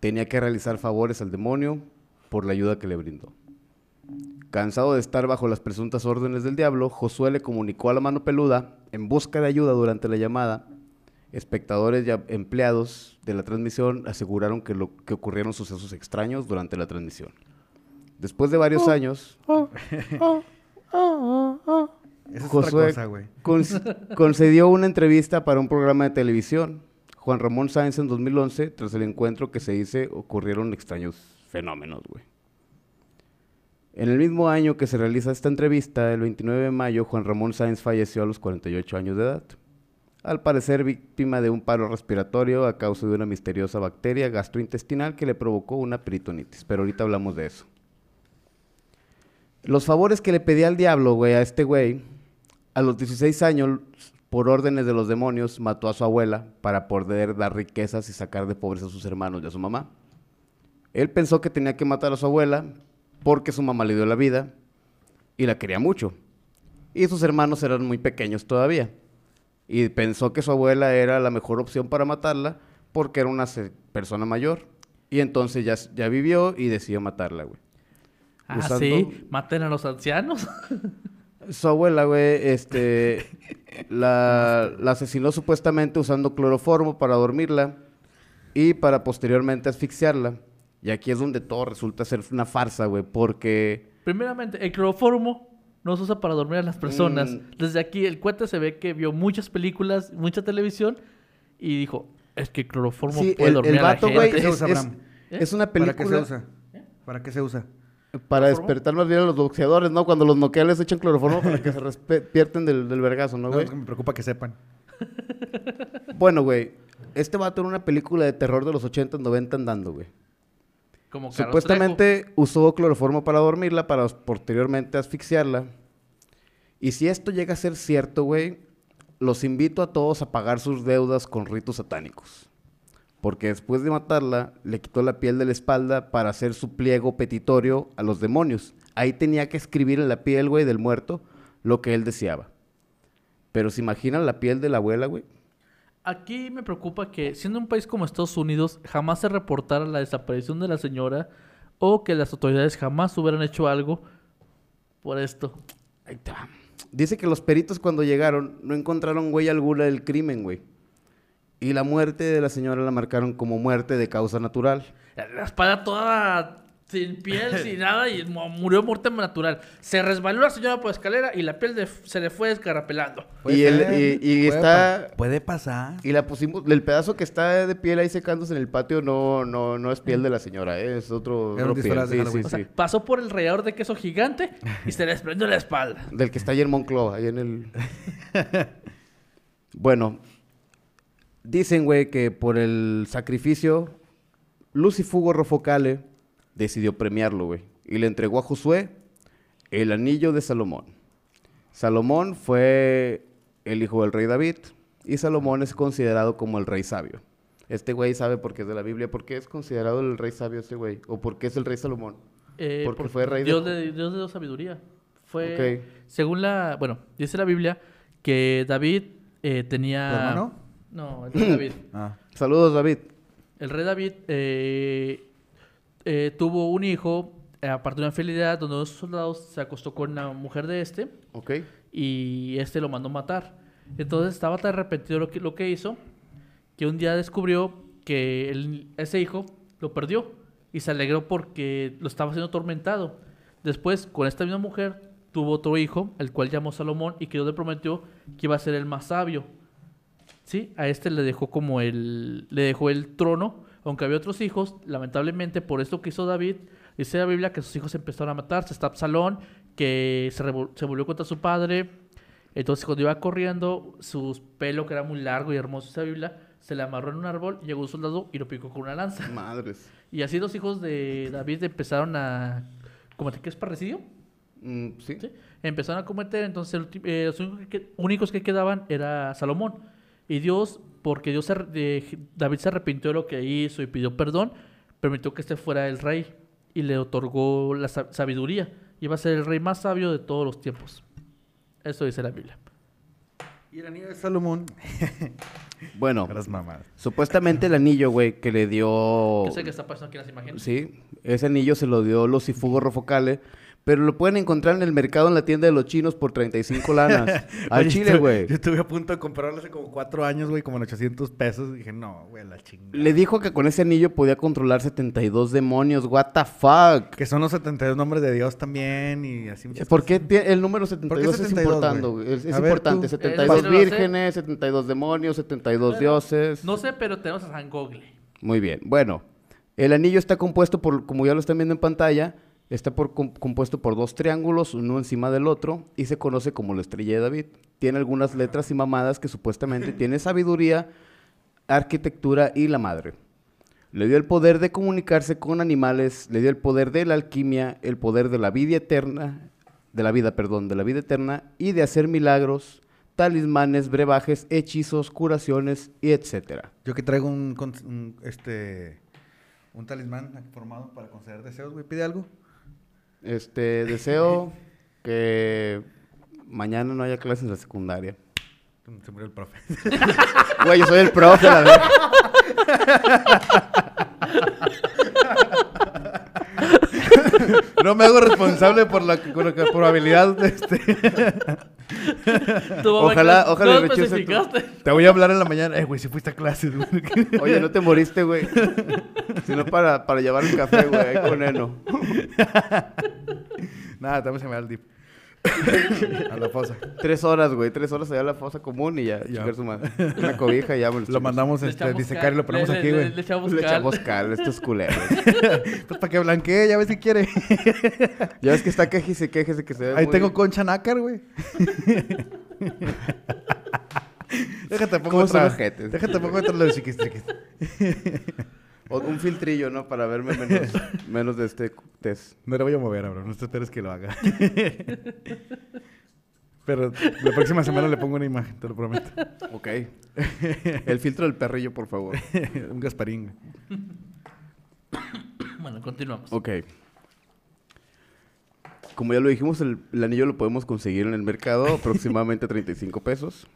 tenía que realizar favores al demonio por la ayuda que le brindó. Cansado de estar bajo las presuntas órdenes del diablo, Josué le comunicó a la mano peluda, en busca de ayuda durante la llamada, espectadores y empleados de la transmisión aseguraron que, lo, que ocurrieron sucesos extraños durante la transmisión. Después de varios años, Esa es Josué otra cosa, güey. concedió una entrevista para un programa de televisión. Juan Ramón Sáenz en 2011, tras el encuentro que se dice, ocurrieron extraños fenómenos, güey. En el mismo año que se realiza esta entrevista, el 29 de mayo, Juan Ramón Sáenz falleció a los 48 años de edad. Al parecer víctima de un paro respiratorio a causa de una misteriosa bacteria gastrointestinal que le provocó una peritonitis. Pero ahorita hablamos de eso. Los favores que le pedía al diablo, güey, a este güey, a los 16 años, por órdenes de los demonios, mató a su abuela para poder dar riquezas y sacar de pobres a sus hermanos y a su mamá. Él pensó que tenía que matar a su abuela porque su mamá le dio la vida y la quería mucho. Y sus hermanos eran muy pequeños todavía. Y pensó que su abuela era la mejor opción para matarla porque era una persona mayor. Y entonces ya, ya vivió y decidió matarla, güey. Ah, usando- sí, maten a los ancianos. Su abuela, güey, este, la, la asesinó supuestamente usando cloroformo para dormirla y para posteriormente asfixiarla. Y aquí es donde todo resulta ser una farsa, güey, porque... Primeramente, el cloroformo no se usa para dormir a las personas. Mm. Desde aquí, el cuate se ve que vio muchas películas, mucha televisión y dijo: Es que el cloroformo Sí, puede el, dormir el a la gente. güey, ¿Para qué se es, es-? ¿Eh? es una ¿Para qué se película usa? ¿Para qué se usa? Para ¿Cloroformo? despertar más bien a los boxeadores, ¿no? Cuando los noquean les echan cloroformo para que se pierden del, del vergazo, ¿no, No, güey? es que me preocupa que sepan. Bueno, güey, este vato era una película de terror de los 80, 90 andando, güey. Como Carlos Supuestamente usó cloroformo para dormirla, para posteriormente asfixiarla. Y si esto llega a ser cierto, güey, los invito a todos a pagar sus deudas con ritos satánicos. Porque después de matarla, le quitó la piel de la espalda para hacer su pliego petitorio a los demonios. Ahí tenía que escribir en la piel, güey, del muerto lo que él deseaba. Pero se imaginan la piel de la abuela, güey. Aquí me preocupa que, siendo un país como Estados Unidos, jamás se reportara la desaparición de la señora o que las autoridades jamás hubieran hecho algo por esto. Ahí está. Dice que los peritos cuando llegaron no encontraron huella alguna del crimen, güey. Y la muerte de la señora la marcaron como muerte de causa natural. La espada toda sin piel, sin nada, y mu- murió muerte natural. Se resbaló la señora por la escalera y la piel de- se le fue descarapelando. Puede Y, el- ser, y- y puede está... pa- Puede pasar. Y la pusimos... El pedazo que está de piel ahí secándose en el patio no, no, no es piel de la señora, ¿eh? es otro, Era un otro piel. disfraz de Sí, sí, Halloween. O sea, sí. pasó por el rallador de queso gigante y se le desprendió la espalda. Del que está ahí en Moncloa, ahí en el... bueno, dicen, güey, que por el sacrificio, Lucifugo Rofocale decidió premiarlo, güey. Y le entregó a Josué el anillo de Salomón. Salomón fue el hijo del rey David, y Salomón es considerado como el rey sabio. Este güey sabe por qué es de la Biblia, por qué es considerado el rey sabio este güey, o por qué es el rey Salomón. Eh, Porque fue rey de- Dios de... Dios le dio sabiduría. Fue, según la, bueno, dice la Biblia que David eh, tenía... ¿Tu hermano? No, el rey David. Ah. Saludos, David. El rey David eh, eh, tuvo un hijo, eh, aparte de una infidelidad, donde dos soldados se acostó con la mujer de este Ok. y este lo mandó matar. Entonces estaba tan arrepentido lo que, lo que hizo que un día descubrió que el- ese hijo lo perdió y se alegró porque lo estaba siendo atormentado. Después, con esta misma mujer, tuvo otro hijo, el cual llamó Salomón y que Dios le prometió que iba a ser el más sabio. Sí, a este le dejó como el, le dejó el trono, aunque había otros hijos, lamentablemente por esto que hizo David, dice la Biblia que sus hijos empezaron a matarse, está Absalón, que se, volvió contra su padre, entonces cuando iba corriendo, su pelo que era muy largo y hermoso, la Biblia, se le amarró en un árbol, llegó un soldado y lo picó con una lanza. Madres. Y así los hijos de David empezaron a cometer, ¿qué es parricidio? Mm, ¿sí? ¿sí? Empezaron a cometer, entonces eh, los únicos que, únicos que quedaban era Salomón. Y Dios, porque Dios se David se arrepintió de lo que hizo y pidió perdón, permitió que este fuera el rey y le otorgó la sa- sabiduría. Iba a ser el rey más sabio de todos los tiempos. Eso dice la Biblia. Y el anillo de Salomón. Bueno, supuestamente el anillo, güey, que le dio... Yo sé que está pasando aquí en las imágenes. Sí, ese anillo se lo dio los Ifugo Rofocale, pero lo pueden encontrar en el mercado en la tienda de los chinos por 35 lanas. Al Oye, chile, güey. Yo estuve a punto de comprarlo hace como cuatro años, güey, como en 800 pesos. Y dije, no, güey, la chingada. Le dijo que con ese anillo podía controlar 72 demonios. What the fuck? Que son los 72 nombres de Dios también y así muchas ¿Por qué cosas. el número 72, 72, es importante? güey? güey? Es, ver, importante. tú. 72 Eh, vírgenes, 72 demonios, 72 Bueno, dioses. No sé, pero tenemos a San Gogle. Muy bien. Bueno, el anillo está compuesto por, como ya lo están viendo en pantalla, está por, com- compuesto por dos triángulos, uno encima del otro, y se conoce como la estrella de David. Tiene algunas letras y mamadas que supuestamente tiene sabiduría, arquitectura y la madre. Le dio el poder de comunicarse con animales, le dio el poder de la alquimia, el poder de la vida eterna, de la vida, perdón, de la vida eterna, y de hacer milagros, talismanes, brebajes, hechizos, curaciones y etcétera. Yo que traigo un, un, este, un talismán formado para conceder deseos, güey. ¿Pide algo? Este, deseo que mañana no haya clases en la secundaria. Se murió el profe. Güey, yo soy el profe, la verdad. no me hago responsable por la, por la probabilidad de este. Ojalá- ojalá no tu-. Te voy a hablar en la mañana. Eh, güey, si fuiste a clases, güey. Oye, no te moriste, güey. Sino para, para llevar el café, güey, ahí con Eno. Nada, también se me da el dip. a la fosa. Tres horas, güey. Tres horas allá a la fosa común y ya. Ya. chingar su madre. Una cobija y ya. Lo mandamos Le este, disecar y lo ponemos le- aquí, le- güey. Le, echamos Le cal. echamos cal, estos culeros. Pues para que blanquee, ya ves si quiere. Ya ves que está quejese, quejese que se ve Ahí muy- tengo concha nácar, güey. Déjate pongo ¿Cómo son otra. Déjate pongo otra lo de chiquis triquis. O- un filtrillo, ¿no? Para verme menos, menos de este test. No le voy a mover, bro. No te esperes que lo haga. Pero la próxima semana le pongo una imagen, te lo prometo. Ok. El filtro del perrillo, por favor. Un Gasparín. Bueno, continuamos. Ok. Como ya lo dijimos, el, el anillo lo podemos conseguir en el mercado, aproximadamente 35 pesos.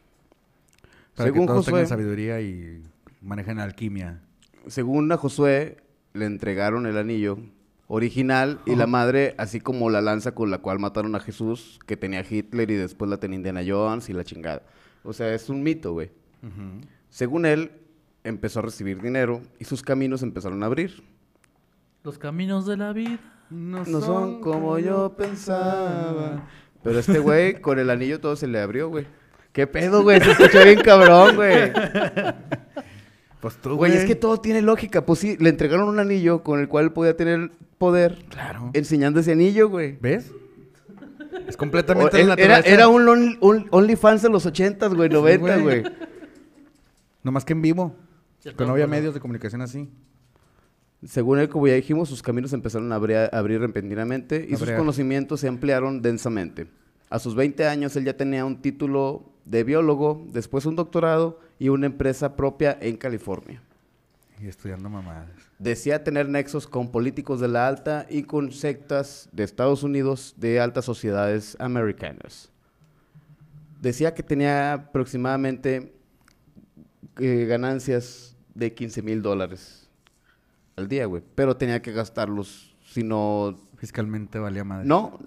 Para Según que todos Josué, tengan sabiduría y manejen alquimia. Según a Josué, le entregaron el anillo original y la madre, así como la lanza con la cual mataron a Jesús, que tenía Hitler y después la tenía Indiana Jones y la chingada. O sea, es un mito, güey. Según él, empezó a recibir dinero y sus caminos empezaron a abrir. Los caminos de la vida. No, No son como yo pensaba. Pero este güey, con el anillo todo se le abrió, güey. ¿Qué pedo, güey? Se escucha bien cabrón, güey. Pues tú, Güey, es que todo tiene lógica. Pues sí, le entregaron un anillo con el cual él podía tener poder Claro. enseñando ese anillo, güey. ¿Ves? Es O- completamente él- la era, era un, on- un OnlyFans de los ochentas, güey, 90, güey. güey. Nomás que en vivo. Que no había medios de comunicación así. Según él, como ya dijimos, sus caminos empezaron a abrir, a abrir repentinamente y sus conocimientos se ampliaron densamente. A sus 20 años, él ya tenía un título de biólogo, después un doctorado y una empresa propia en California. Y estudiando mamadas. Decía tener nexos con políticos de la alta y con sectas de Estados Unidos de altas sociedades americanas. Decía que tenía aproximadamente eh, ganancias de 15 mil dólares al día, güey. Pero tenía que gastarlos, si no... Fiscalmente valía madre. No,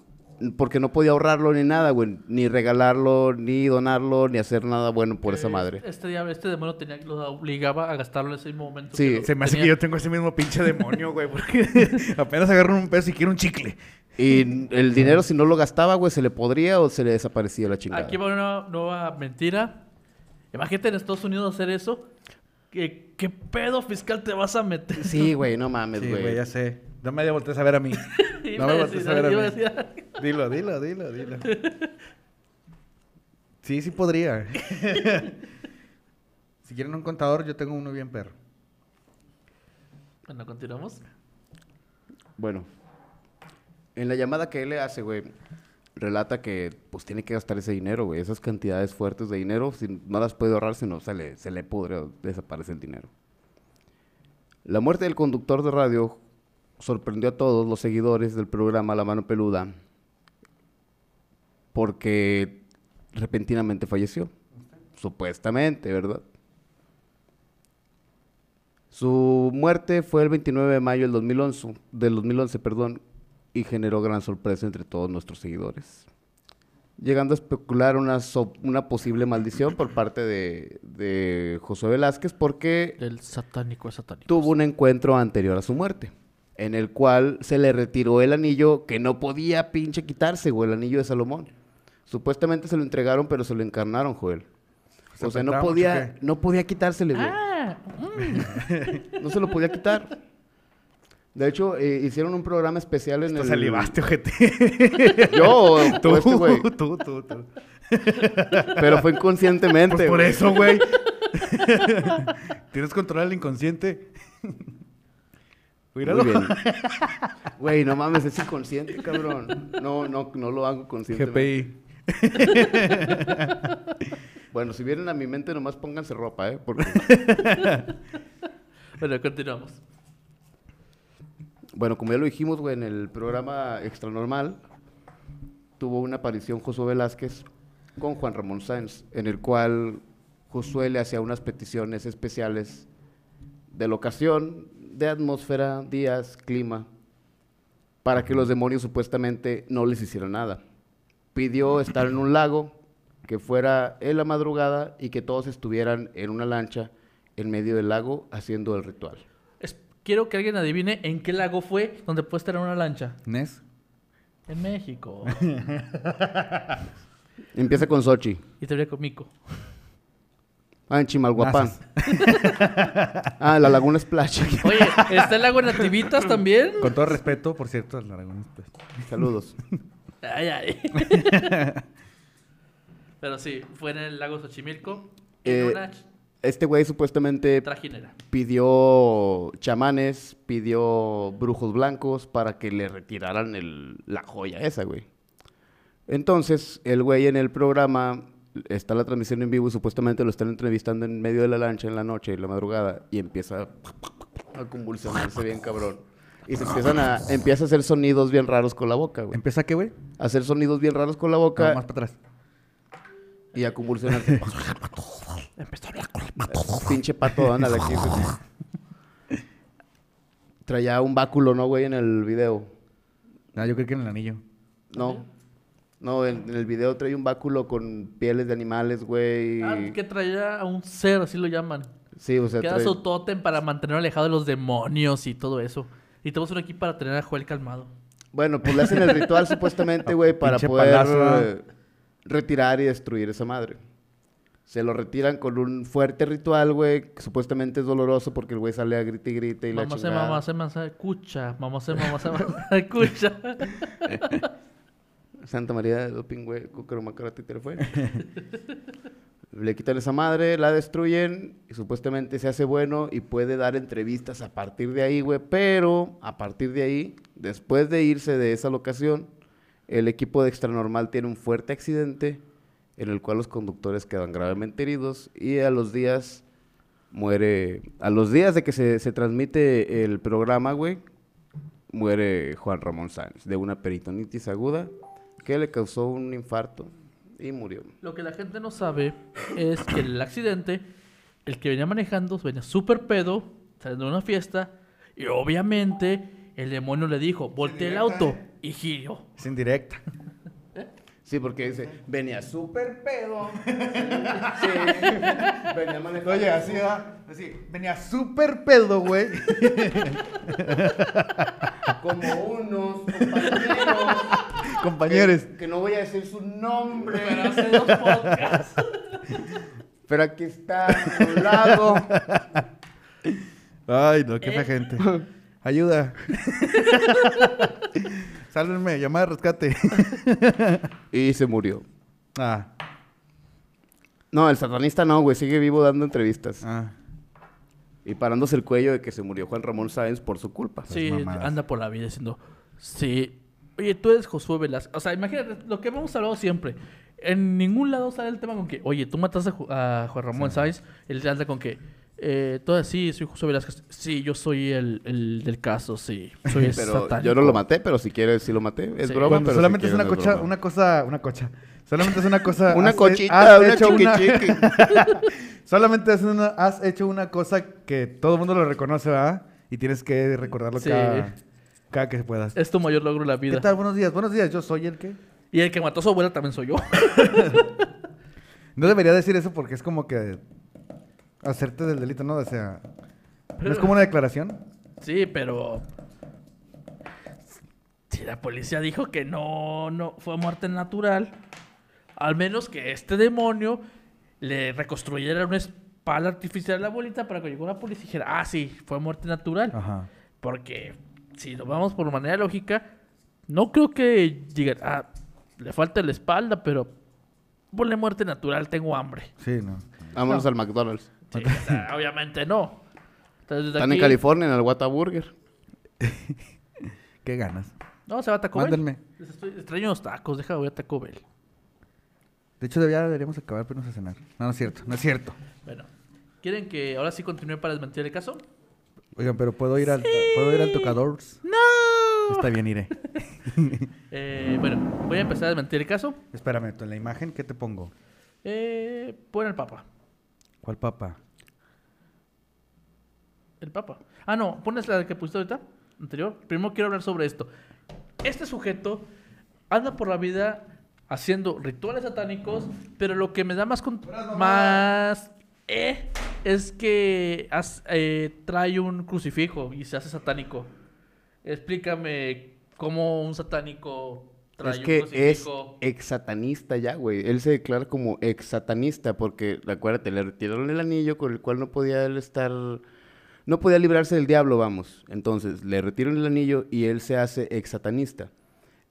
porque no podía ahorrarlo ni nada, güey. Ni regalarlo, ni donarlo, ni hacer nada bueno por esa madre. Este, dia- este demonio tenía, lo obligaba a gastarlo en ese momento. Sí, Se me hace tenía. que yo tengo ese mismo pinche demonio, güey. Porque apenas agarro un peso y quiero un chicle. Y el dinero, si no lo gastaba, güey, se le podría o se le desaparecía la chingada. Aquí va una nueva mentira. Imagínate en Estados Unidos hacer eso. ¿Qué, qué pedo fiscal te vas a meter? Sí, güey, no mames, Sí, güey. güey, ya sé. No me voltees a ver a mí. No me voltees a ver a mí. Dilo, dilo, dilo, dilo. Sí, sí podría. si quieren un contador, yo tengo uno bien perro. Bueno, continuamos. Bueno, en la llamada que él le hace, güey, relata que pues tiene que gastar ese dinero, güey. Esas cantidades fuertes de dinero, si no las puede ahorrar, si no se le, se le pudre o desaparece el dinero. La muerte del conductor de radio sorprendió a todos los seguidores del programa La Mano Peluda porque repentinamente falleció. Supuestamente, ¿verdad? Su muerte fue el 29 de mayo del 2011, del 2011 perdón, y generó gran sorpresa entre todos nuestros seguidores. Llegando a especular una, so- una posible maldición por parte de, de Josué Velázquez porque El satánico es satánico. tuvo un encuentro anterior a su muerte, en el cual se le retiró el anillo que no podía pinche quitarse, güey, el anillo de Salomón. Supuestamente se lo entregaron, pero se lo encarnaron, Joel. ¿Se O sea, no podía, no podía quitársele, güey. Ah, No se lo podía quitar. De hecho, eh, hicieron un programa especial en el... salivaste, ojete. Yo, Tú, este güey. tú, tú, tú. Pero fue inconscientemente, Pues por eso, güey. Tienes control el inconsciente. Míralo. Muy bien. Güey, no mames, es inconsciente, cabrón. No, no, no lo hago conscientemente. GPI. Bueno, si vienen a mi mente, nomás pónganse ropa, ¿eh? Porque... bueno, continuamos. Bueno, como ya lo dijimos, güey, en el programa Extra Normal tuvo una aparición Josué Velázquez con Juan Ramón Sáenz, en el cual Josué le hacía unas peticiones especiales de locación, de atmósfera, días, clima, para que los demonios supuestamente no les hicieran nada. Pidió estar en un lago, que fuera en la madrugada y que todos estuvieran en una lancha en medio del lago haciendo el ritual. Es- quiero que alguien adivine en qué lago fue donde puede estar en una lancha. ¿Nes? En México. Empieza con Sochi. y te con Mico. Ah, en Chimalhuapán. Ah, la Laguna Splash. Oye, ¿está el lago en Nativitas también? Con todo respeto, por cierto, al Aragón. pues. Saludos. Ay, ay. Pero sí, fue en el lago Xochimilco. En Eh, una Este güey supuestamente trajinera. pidió chamanes, pidió brujos blancos para que le retiraran el- la joya esa, güey. Entonces, el güey en el programa, está la transmisión en vivo y supuestamente lo están entrevistando en medio de la lancha en la noche, en la madrugada, y empieza a convulsionarse bien cabrón. Y se empiezan a, empieza a hacer sonidos bien raros con la boca, güey. ¿Empieza qué, güey? A hacer sonidos bien raros con la No, boca más para atrás. y a convulsionarse. Empezó a hablar con Pinche pato Donald aquí. güey. Traía un báculo, ¿no, güey? En el video. Ah, yo creo que en el anillo. No. No, en, en el video trae un báculo con pieles de animales, güey. Ah, que traía a un ser, así lo llaman. Sí, o sea, Que era trae- su tótem para mantenerlo alejado de los demonios y todo eso. Y tenemos uno aquí para tener a Joel calmado. Bueno, pues le hacen el ritual supuestamente, güey, para Pinche poder palazo, eh, retirar y destruir esa madre. Se lo retiran con un fuerte ritual, güey, que supuestamente es doloroso porque el güey sale a grite y grite y la Mamá se, chingada. mamá se, mamá se, escucha. Mamá se, mamá se, mamá se, escucha. Santa María de Doping, güey, Cucarumacara, te fue. Le quitan esa madre, la destruyen y supuestamente se hace bueno y puede dar entrevistas a partir de ahí, güey. Pero a partir de ahí, después de irse de esa locación, el equipo de Extranormal tiene un fuerte accidente en el cual los conductores quedan gravemente heridos y a los días muere, a los días de que se, se transmite el programa, güey, muere Juan Ramón Sáenz de una peritonitis aguda que le causó un infarto y murió. Lo que la gente no sabe es que el accidente, el que venía manejando, venía súper pedo, saliendo de una fiesta, y obviamente el demonio le dijo, voltee el auto, y giró. Es indirecta. Sí, porque dice, venía súper pedo. sí, venía manejando. Oye, así va. Así, venía súper pedo, güey. como unos compañeros. Compañeros. Que, que no voy a decir su nombre. Pero hace dos podcasts. Pero aquí está, a un lado. Ay, no, qué Eh. fea gente. Ayuda. Sálvenme, llamada de rescate. Y se murió. ah, No, el satanista no, güey, sigue vivo dando entrevistas. ah. Y parándose el cuello de que se murió Juan Ramón Sáenz por su culpa. Sí, anda por la vida diciendo, sí, oye, tú eres Josué Velasco. O sea, imagínate lo que hemos hablado siempre. En ningún lado sale el tema con que, oye, tú mataste a, Ju- a Juan Ramón Sáenz. Él anda con que, eh, todo así, soy Josué Velasco. Sí, yo soy el, el del caso, sí. Soy el Pero satánico. yo no lo maté, pero si quieres, sí lo maté. Es Sí. broma, Cuando pero solamente si es una cocha, broma. una cosa, una cocha. Solamente es una cosa. Una has- cochita, has una hecho una-. Solamente es una, has hecho una cosa que todo el mundo lo reconoce, ¿verdad? Y tienes que recordarlo Sí. cada, cada que puedas. Es tu mayor logro en la ¿Qué vida. tal? Buenos días. Buenos días. Yo soy el que. Y el que mató a su abuela también soy yo. No debería decir eso porque es como que hacerte del delito, ¿no? O sea, ¿no es como una declaración? sí, pero... Si la policía dijo que no, no fue muerte natural, al menos que este demonio le reconstruyera una espalda artificial a la abuelita para que llegó la policía y dijera, ah, sí, fue muerte natural. Ajá. Porque si lo vamos por manera lógica, no creo que lleguen, ah, le falta la espalda, pero ponle muerte natural, tengo hambre. Sí, no. Vámonos No. al McDonald's. Sí, o sea, obviamente no. Entonces, Están en California, en el Whataburger. ¿Qué ganas? No, se va a Taco Bell. Mándenme. Les Estoy extraño los tacos, deja voy a Taco Bell. De hecho, ya deberíamos acabar pero no a cenar. No, no es cierto, no es cierto. Bueno, ¿quieren que ahora sí continúe para desmentir el caso? Oigan, pero ¿puedo ir al, ¿puedo ir al tocador? ¡No! Está bien, iré. Eh, bueno, voy a empezar a desmentir el caso. Espérame, tú en la imagen, ¿qué te pongo? Eh, pon el Papa. ¿Cuál papa? El Papa. Ah, no, pones la que pusiste ahorita, anterior. Primero quiero hablar sobre esto. Este sujeto anda por la vida haciendo rituales satánicos, pero lo que me da más... con- más eh, es que has- eh, trae un crucifijo y se hace satánico. Explícame cómo un satánico trae Es un que es crucifijo. ex satanista ya, güey. Él se declara como ex satanista porque, acuérdate, le retiraron el anillo con el cual no podía él estar... No podía librarse del diablo, vamos. Entonces, le retiran el anillo y él se hace ex satanista.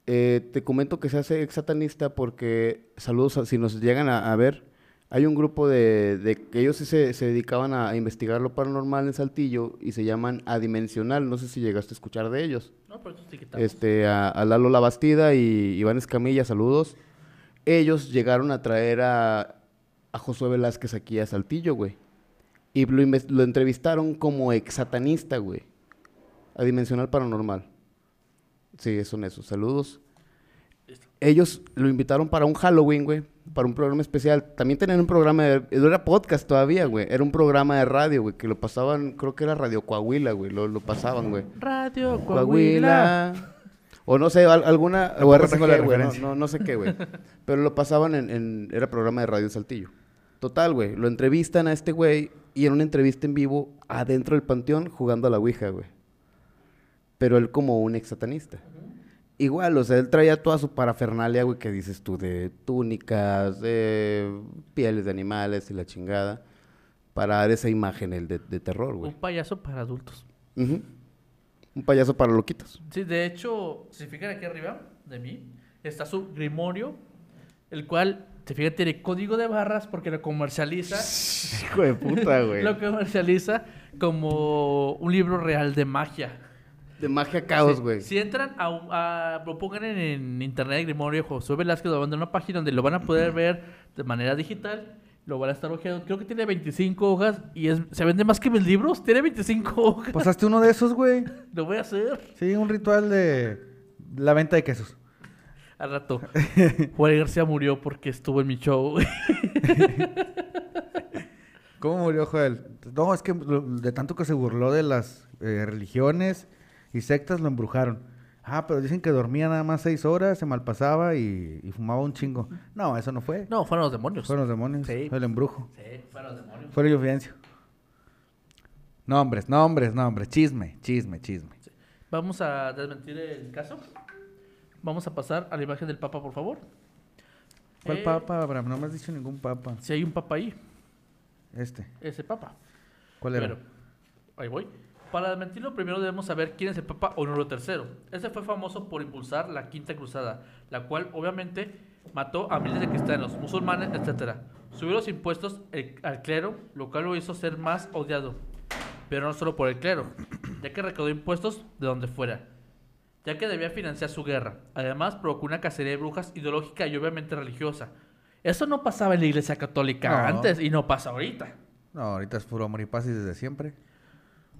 Eh, te comento que se hace ex satanista porque, saludos, a- si nos llegan a, a ver, hay un grupo de, de ellos sí se, se dedicaban a, investigar lo paranormal en Saltillo y se llaman Adimensional. No sé si llegaste a escuchar de ellos No, pero sí este, a, a Lalo La Bastida y Iván Escamilla, saludos. Ellos llegaron a traer a, a Josué Velázquez aquí a Saltillo, güey. Y lo, lo entrevistaron como ex satanista, güey. A Dimensional Paranormal. Sí, son esos, saludos. Ellos lo invitaron para un Halloween, güey. Para un programa especial. También tenían un programa de... No era podcast todavía, güey. Era un programa de radio, güey. Que lo pasaban, creo que era Radio Coahuila, güey. Lo, lo pasaban, güey. Radio Coahuila. Coahuila. O no sé, al- alguna... O tengo la güey, no, no, no sé qué, güey. Pero lo pasaban en, en- Era programa de radio Saltillo. Total, güey. Lo entrevistan a este güey y en una entrevista en vivo adentro del panteón jugando a la Ouija, güey. Pero él como un ex satanista. Igual, o sea, él traía toda su parafernalia, güey, que dices tú, de túnicas, de pieles de animales y la chingada, para dar esa imagen el de, de terror, güey. Un payaso para adultos. Un payaso para loquitos. Sí, de hecho, si se fijan aquí arriba de mí, está su grimorio, el cual, se fijan, tiene código de barras porque lo comercializa, Hijo de puta, güey. lo comercializa como un libro real de magia. De magia caos, Sí, güey. Si entran a, un- a- lo pongan en, en internet Grimorio Josué Velázquez, lo van a una página donde lo van a poder ver de manera digital. Lo van a estar hojeando. Creo que tiene 25 hojas y es, se vende más que mis libros. Tiene 25 hojas. Pasaste uno de esos, güey. Lo voy a hacer Sí, un ritual de la venta de quesos. al rato. Juan García murió porque estuvo en mi show. ¿Cómo murió Joel? No, es que de tanto que se burló de las eh, religiones y sectas lo embrujaron. Ah, pero dicen que dormía nada más seis horas, se malpasaba y, y fumaba un chingo. No, eso no fue. no, fueron los demonios. Fueron los demonios. Sí. Fue el embrujo. Sí, fueron los demonios. Fue el Lloviencio. Nombres, nombres, nombres. Chisme, chisme, chisme. Vamos a desmentir el caso. Vamos a pasar a la imagen del Papa, por favor. ¿Cuál Eh, papa, Abraham? No me has dicho ningún papa. Si hay un Papa ahí, Este. ese Papa. ¿Cuál era? Pero, ahí voy. Para desmentirlo, primero debemos saber quién es el Papa Honorio III. Este fue famoso por impulsar la Quinta Cruzada, la cual obviamente mató a miles de cristianos, musulmanes, etc. Subió los impuestos al clero, lo cual lo hizo ser más odiado. Pero no solo por el clero, ya que recaudó impuestos de donde fuera, ya que debía financiar su guerra. Además, provocó una cacería de brujas ideológica y obviamente religiosa. Eso no pasaba en la Iglesia Católica No. antes y no pasa ahorita No, ahorita es puro amor y paz y desde siempre.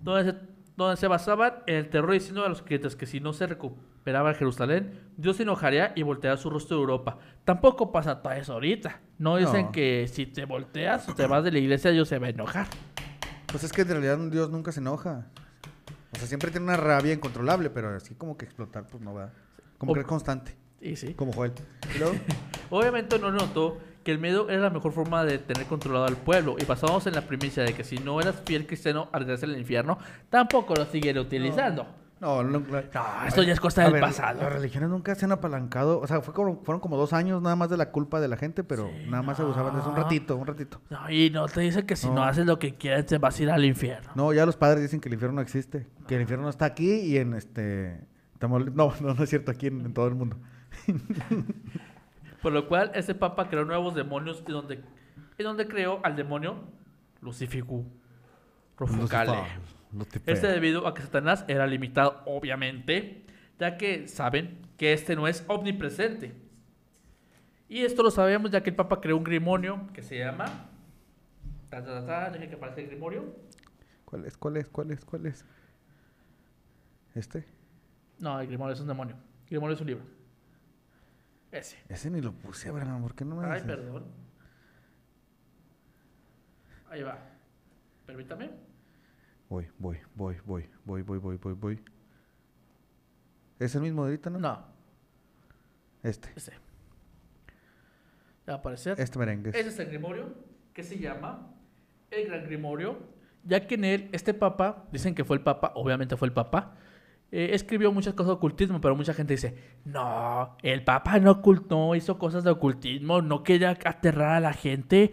Donde se, donde se basaban en el terror diciendo a los clientes que si no se recuperaba Jerusalén, Dios se enojaría y voltearía su rostro de Europa. Tampoco pasa todo eso ahorita. No dicen No. que si te volteas o te vas de la iglesia, Dios se va a enojar. Pues es que en realidad Dios nunca se enoja. O sea, siempre tiene una rabia incontrolable, pero así como que explotar, pues no va. Como O- que es constante. Y sí. Como Joel. Obviamente no notó que el miedo era la mejor forma de tener controlado al pueblo y basamos en la primicia de que si no eras fiel cristiano en el infierno, tampoco lo siguen utilizando. No, no, no. No, esto ya es cosa del ver, pasado. Las religiones nunca se han apalancado. O sea, fue como- fueron como dos años nada más de la culpa de la gente, pero Sí, nada más se abusaban de eso un ratito, un ratito. No, y no te dicen que si no, No. haces lo que quieres te vas a ir al infierno. No, ya los padres dicen que el infierno no existe. Que el infierno está aquí y en este. Tamaulipas- No, no, no es cierto, aquí en, en todo el mundo. Por lo cual, ese papa creó nuevos demonios y donde, y donde creó al demonio Lucificu Rufocale. Este debido a que Satanás era limitado, obviamente, ya que saben que este no es omnipresente. Y esto lo sabemos ya que el Papa creó un grimorio que se llama... Ta, ta, ta, que aparezca el grimorio. ¿Cuál es? ¿Cuál es? ¿Cuál es? ¿Cuál es? ¿Este? No, el grimorio es un demonio. El grimorio es un libro. Ese. Ese ni lo puse, Abraham. ¿Por qué no me Ay, dices? perdón. Ahí va. Permítame. Voy, voy, voy, voy, voy, voy, voy, voy, voy. ¿Es el mismo de ahorita, no? No, Este. ese. Ya va a aparecer. Este merengue. Ese es el grimorio que se llama el Gran Grimorio, ya que en él, este papa, dicen que fue el papa, obviamente fue el papa, eh, escribió muchas cosas de ocultismo, pero mucha gente dice, no, el papa no ocultó, hizo cosas de ocultismo, no quería aterrar a la gente.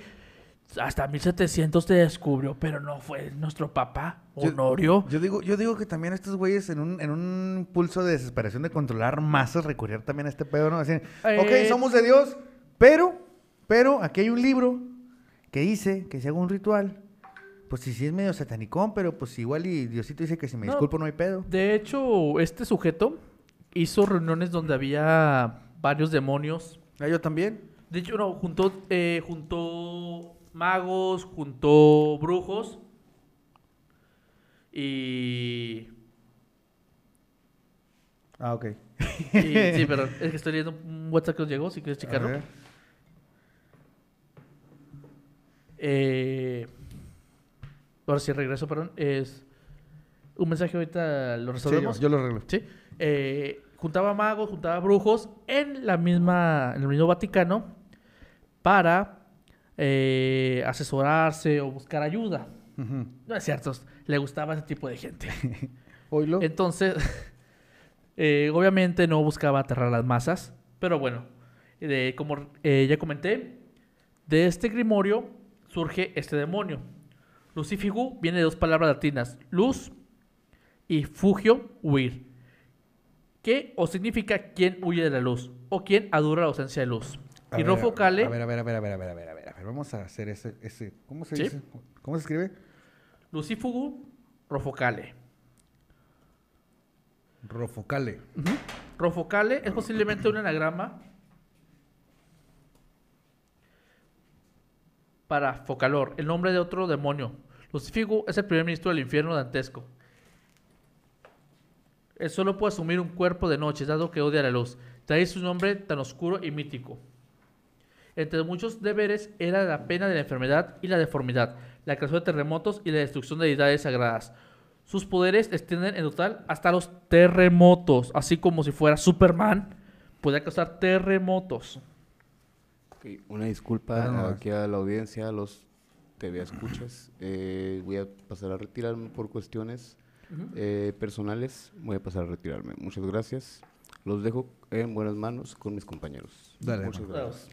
Hasta 1700 se descubrió, pero no fue nuestro papa, Yo- Honorio. Yo digo, yo digo que también estos güeyes en un, en un pulso de desesperación de controlar masas recurrir también a este pedo, ¿no? Así, Eh. ok, somos de Dios, pero, pero aquí hay un libro que dice que se haga un ritual. Pues sí, sí es medio satanicón, pero pues igual y Diosito dice que si me No. disculpo no hay pedo. De hecho, este sujeto hizo reuniones donde había varios demonios Ah, yo también. De hecho, no, juntó, eh, juntó magos, juntó brujos. Y. Ah, ok. y- sí, pero es que estoy leyendo un WhatsApp que nos llegó, si quieres A checarlo. ver. Eh, ahora sí regreso, perdón. Es un mensaje ahorita lo Sí, yo, resolvemos. yo lo arreglo. Sí. Eh, juntaba magos, juntaba brujos en la misma, en el mismo Vaticano para eh, asesorarse o buscar ayuda. No es cierto, le gustaba ese tipo de gente. Entonces, eh, obviamente no buscaba aterrar las masas, pero bueno, de- como eh, ya comenté, de este grimorio surge este demonio. Lucifigu viene de dos palabras latinas, luz y fugio, huir, que o significa quien huye de la luz o quien adora la ausencia de luz. A y ver, Rofocale, A ver, a ver, a ver, a ver, a ver, a ver, a ver, a ver. Vamos a hacer ese, ese. ¿Cómo se Sí. dice? ¿Cómo se escribe? Lucifugu, Rofocale. Rofocale. Rofocale es posiblemente un anagrama para Focalor, el nombre de otro demonio. Lucifigo es el primer ministro del infierno dantesco. Él solo puede asumir un cuerpo de noche, dado que odia la luz. Ahí su nombre tan oscuro y mítico. Entre muchos deberes era la pena de la enfermedad y la deformidad, la creación de terremotos y la destrucción de deidades sagradas. Sus poderes extienden en total hasta los terremotos, así como si fuera Superman, podía causar terremotos. Una disculpa no, aquí a la audiencia, a los TV escuchas. Eh, voy a pasar a retirarme por cuestiones eh, personales. Voy a pasar a retirarme. Muchas gracias. Los dejo en buenas manos con mis compañeros. Dale, Muchas hermano. gracias.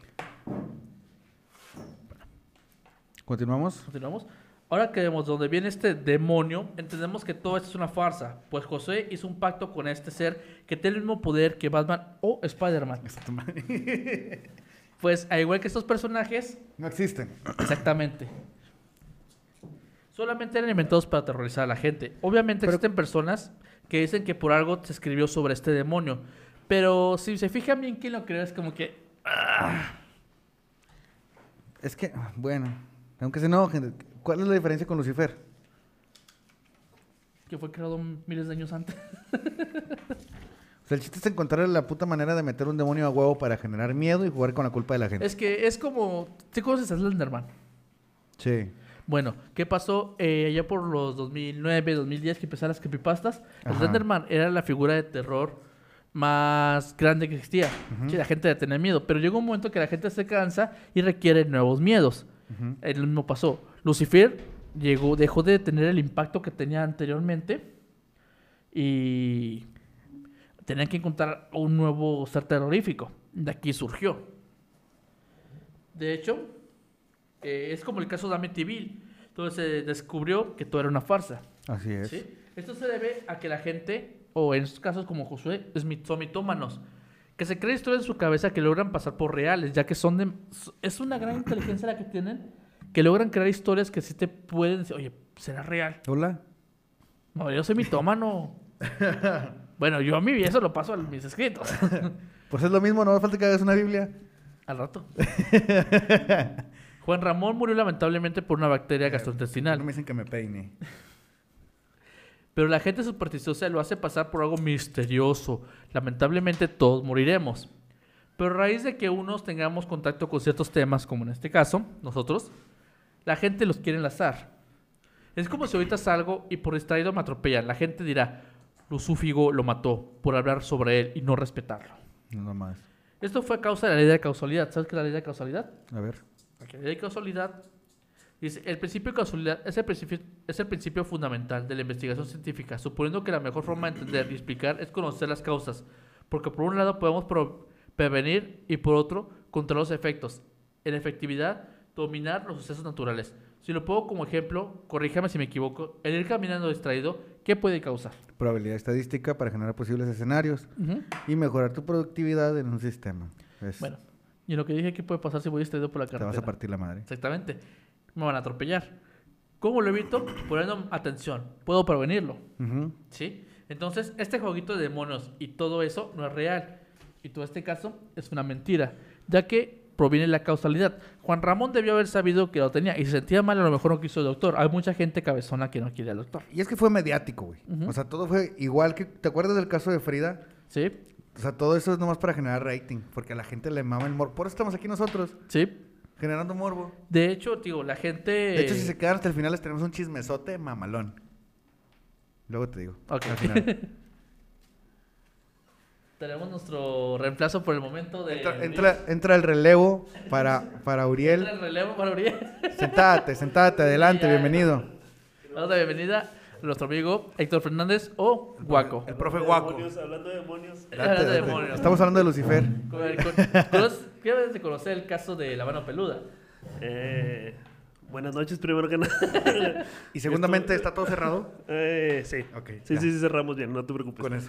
¿Continuamos? Continuamos. Ahora que vemos dónde viene este demonio, entendemos que todo esto es una farsa, pues José hizo un pacto con este ser que tiene el mismo poder que Batman o Spider-Man. Pues, al igual que estos personajes, No existen. exactamente. Solamente eran inventados para aterrorizar a la gente. Obviamente Pero- existen personas que dicen que por algo se escribió sobre este demonio. Pero si se fijan bien quién lo creó, es como que... Es que, bueno, aunque se enojen, ¿cuál es la diferencia con Lucifer? que fue creado miles de años antes. O sea, el chiste es encontrar la puta manera de meter un demonio a huevo para generar miedo y jugar con la culpa de la gente. Es que es como... ¿Te conoces a Slenderman? Sí. Bueno, ¿qué pasó eh, allá por los 2009, 2010 que empezaron las creepypastas? Ajá. Slenderman era la figura de terror más grande que existía. Sí, la gente le tenía miedo, pero llegó un momento que la gente se cansa y requiere nuevos miedos. Ujú. El mismo pasó. Lucifer llegó, dejó de tener el impacto que tenía anteriormente y tenían que encontrar un nuevo ser terrorífico. De aquí surgió. De hecho, eh, es como el caso de Amityville. Entonces se descubrió que todo era una farsa. Así es. ¿sí? Esto se debe a que la gente, o en estos casos como Josué, son mitómanos, que se creen historias en su cabeza que logran pasar por reales, ya que son de... Es una gran inteligencia la que tienen, que logran crear historias que sí te pueden decir, oye, ¿será real? Hola. No, yo soy mitómano. bueno, yo a mí eso lo paso a mis escritos. Pues es lo mismo, no hace falta que hagas una Biblia. Al rato. Juan Ramón murió lamentablemente por una bacteria gastrointestinal. No me dicen que me peine. Pero la gente supersticiosa lo hace pasar por algo misterioso. Lamentablemente todos moriremos. Pero a raíz de que unos tengamos contacto con ciertos temas, como en este caso, nosotros, la gente los quiere enlazar. Es como si ahorita salgo y por distraído me atropellan. La gente dirá, Lucúfigo lo mató por hablar sobre él y no respetarlo. No más. Esto fue a causa de la ley de causalidad. ¿Sabes qué es la ley de causalidad? A ver. La ley de causalidad dice, el principio de causalidad es el principio, es el principio fundamental de la investigación científica, suponiendo que la mejor forma de entender y explicar es conocer las causas, porque por un lado podemos prevenir y por otro controlar los efectos. En efectividad, dominar los sucesos naturales. Si lo pongo como ejemplo, corríjame si me equivoco, el ir caminando distraído, ¿qué puede causar? Probabilidad estadística para generar posibles escenarios y mejorar tu productividad en un sistema. Es- Bueno, y lo que dije, ¿qué puede pasar si voy distraído por la te carretera? vas a partir la madre. Exactamente. Me van a atropellar. ¿Cómo lo evito? Poniendo atención. Puedo prevenirlo. ¿Sí? Entonces, este jueguito de demonios y todo eso no es real. Y todo este caso es una mentira, ya que proviene la causalidad. Juan Ramón debió haber sabido que lo tenía y se sentía mal, a lo mejor no quiso el doctor. Hay mucha gente cabezona que no quiere al doctor. Y es que fue mediático, güey. O sea, todo fue igual que... ¿Te acuerdas del caso de Frida? ¿Sí? O sea, todo eso es nomás para generar rating. Porque a la gente le mama el morbo. Por eso estamos aquí nosotros, ¿Sí? generando morbo. De hecho, digo, la gente... De hecho, si se quedan hasta el final, les tenemos un chismesote mamalón. Luego te digo. Ok. Al final. Tenemos nuestro reemplazo por el momento de... entra, entra, entra el relevo para, para Entra Uriel. el relevo para Uriel. Sentate, sentate, adelante, Ya. bienvenido. Damos la bienvenida a nuestro amigo Héctor Fernández o Guaco. El profe Guaco. demonios, hablando de demonios. Hablando de demonios. Estamos hablando de Lucifer. Con- con- conoces- ¿Qué debes de conocer el caso de la mano peluda? Eh, Buenas noches, primero que nada. Y segundamente, ¿está todo cerrado? Eh, sí. Ok, Sí, ya. sí, sí, cerramos bien, no te preocupes. Con eso.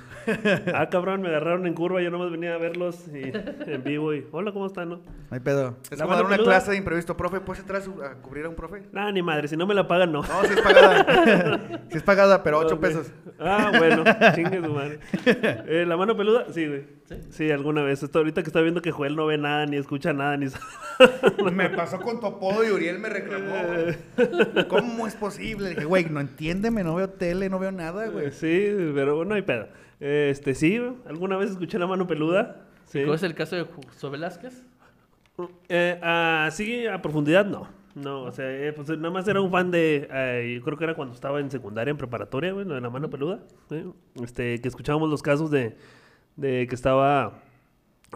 ah, cabrón, me agarraron en curva, yo nomás venía a verlos y, en vivo y... Hola, ¿cómo están, no? Hay pedo. Es ¿La como dar una peluda? clase de imprevisto. Profe, ¿puedes entrar a, cubrir a un profe? Nah, ni madre, si no me la pagan, no. No, sí es pagada. sí es pagada, pero 8 Ok. pesos. Ah, bueno, chingue su madre. Eh, ¿La mano peluda? Sí, güey. ¿Sí? alguna vez. Esto, ahorita que está viendo que Joel no ve nada, ni escucha nada, ni... Me pasó con tu apodo y Uriel me reclamó. Güey. ¿Cómo es posible? Le dije, güey, no entiéndeme, no veo tele, no veo nada, güey. Sí, pero no hay pedo. Este, sí, ¿alguna vez escuché la mano peluda? Sí. ¿Cuál es el caso de José Velázquez? Eh, así a profundidad, no. No, o sea, eh, pues nada más era un fan de. eh, yo creo que era cuando estaba en secundaria, en preparatoria, güey, lo de la mano peluda. ¿sí? Este, que escuchábamos los casos de, de que estaba.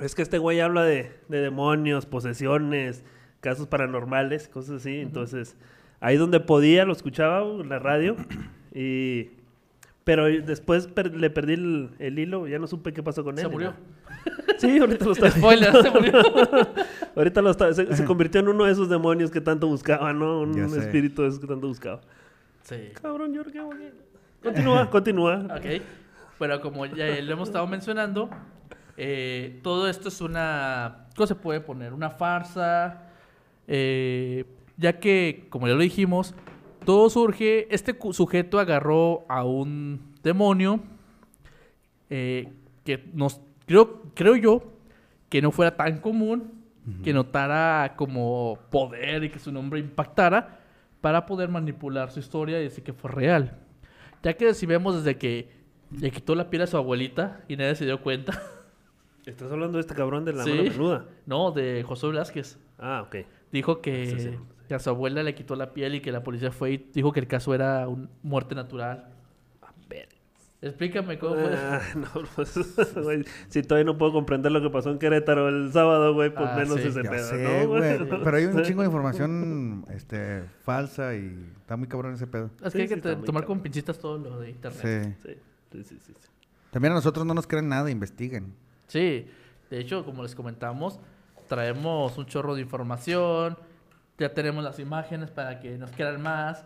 Es que este güey habla de, de demonios, posesiones, casos paranormales, cosas así. Entonces, ahí donde podía lo escuchaba en la radio. Y. Pero después per- le perdí el, el hilo, ya no supe qué pasó con él. Se murió. Sí, ahorita lo está Spoiler, se murió. Ahorita lo está, se, se convirtió en uno de esos demonios que tanto buscaba, ¿no? Un sé. espíritu de esos que tanto buscaba. Sí. Cabrón, yo que... Continúa, continúa. Ok. Pero como ya lo hemos estado mencionando, eh, todo esto es una. ¿Cómo se puede poner? Una farsa. Eh, ya que, como ya lo dijimos, todo surge. Este sujeto agarró a un demonio eh, que nos. Creo, creo yo que no fuera tan común, que notara como poder y que su nombre impactara para poder manipular su historia y decir que fue real. Ya que si vemos desde que le quitó la piel a su abuelita y nadie se dio cuenta. Estás hablando de este cabrón de la Sí. mano peluda. No, de José Velázquez. Ah, ok. Dijo que, Sí, sí. que a su abuela le quitó la piel y que la policía fue y dijo que el caso era una muerte natural. Explícame cómo fue. Ah, no, pues, güey, si todavía no puedo comprender lo que pasó en Querétaro el sábado, güey, pues Ah, menos sí, ese pedo, sé, ¿no, güey. Pero hay un chingo de información este, falsa y está muy cabrón ese pedo. es que sí, hay que tomar cabrón. con pinchitas todo lo de internet. Sí. Sí, sí, sí, sí, sí. También a nosotros no nos creen nada, investiguen. Sí, de hecho, como les comentamos, traemos un chorro de información, ya tenemos las imágenes para que nos quieran más.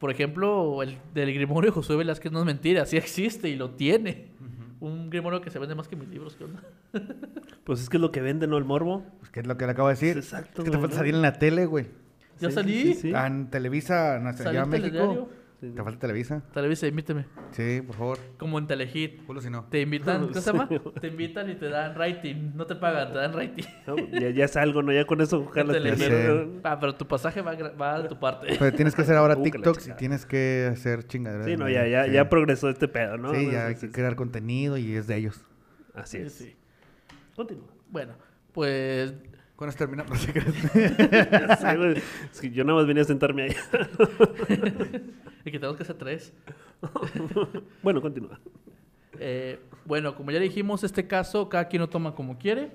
Por ejemplo, el del Grimorio de Josué Velázquez no es mentira, sí existe y lo tiene. Un Grimorio que se vende más que mis libros, ¿qué onda? Pues es que es lo que vende, ¿no? El morbo. Pues, ¿qué es lo que le acabo de decir? Exacto, Es que te falta salir en la tele, güey. Ya Sí, salí. sí, sí. Ah, En Televisa Salí Nacional en México. Sí, Te falta Televisa. Televisa, invíteme. Sí, por favor. Como en Telehit. Culo si no. Te invitan, ¿qué se llama? Sí. Te invitan y te dan rating. No te pagan, te dan rating. ¿no? Ya, ya es algo, ¿no? Ya con eso jalas primero. Ah, pero tu pasaje va, va de tu parte. Pero tienes que hacer ahora TikToks y tienes que hacer chingaderas. Sí, no, ya, ya, Sí. ya progresó este pedo, ¿no? Sí, ya hay Sí, que sí, crear contenido y es de ellos. Así Sí, es. sí. Continúa. Bueno, pues Esto terminamos. No sé qué. Ya sé, güey. Es que yo nada más venía a sentarme ahí. y que tenemos que hacer tres. bueno, continúa. Eh, bueno, como ya dijimos, este caso cada quien lo toma como quiere.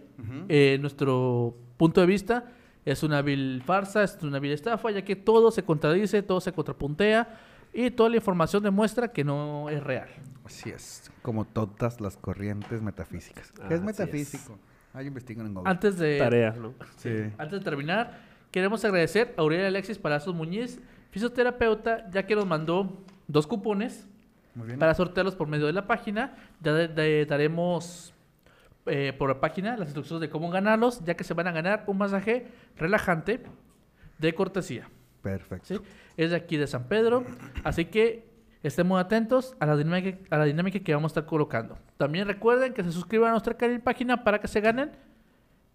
Eh, nuestro punto de vista es una vil farsa, es una vil estafa, ya que todo se contradice, todo se contrapuntea y toda la información demuestra que no es real. Así es. Como todas las corrientes metafísicas. ¿Qué es Así metafísico? Ahí investigan en Google. Antes de, Tarea, ¿no? Sí. antes de terminar, queremos agradecer a Aurelio Alexis Palazos Muñiz, fisioterapeuta, ya que nos mandó dos cupones Muy bien. para sortearlos por medio de la página. Ya de- de- daremos eh, por la página las instrucciones de cómo ganarlos, ya que se van a ganar un masaje relajante de cortesía. Perfecto. ¿sí? Es de aquí de San Pedro, así que estén muy atentos a la, dinámica, a la dinámica que vamos a estar colocando. También recuerden que se suscriban a nuestra canal- página para que se ganen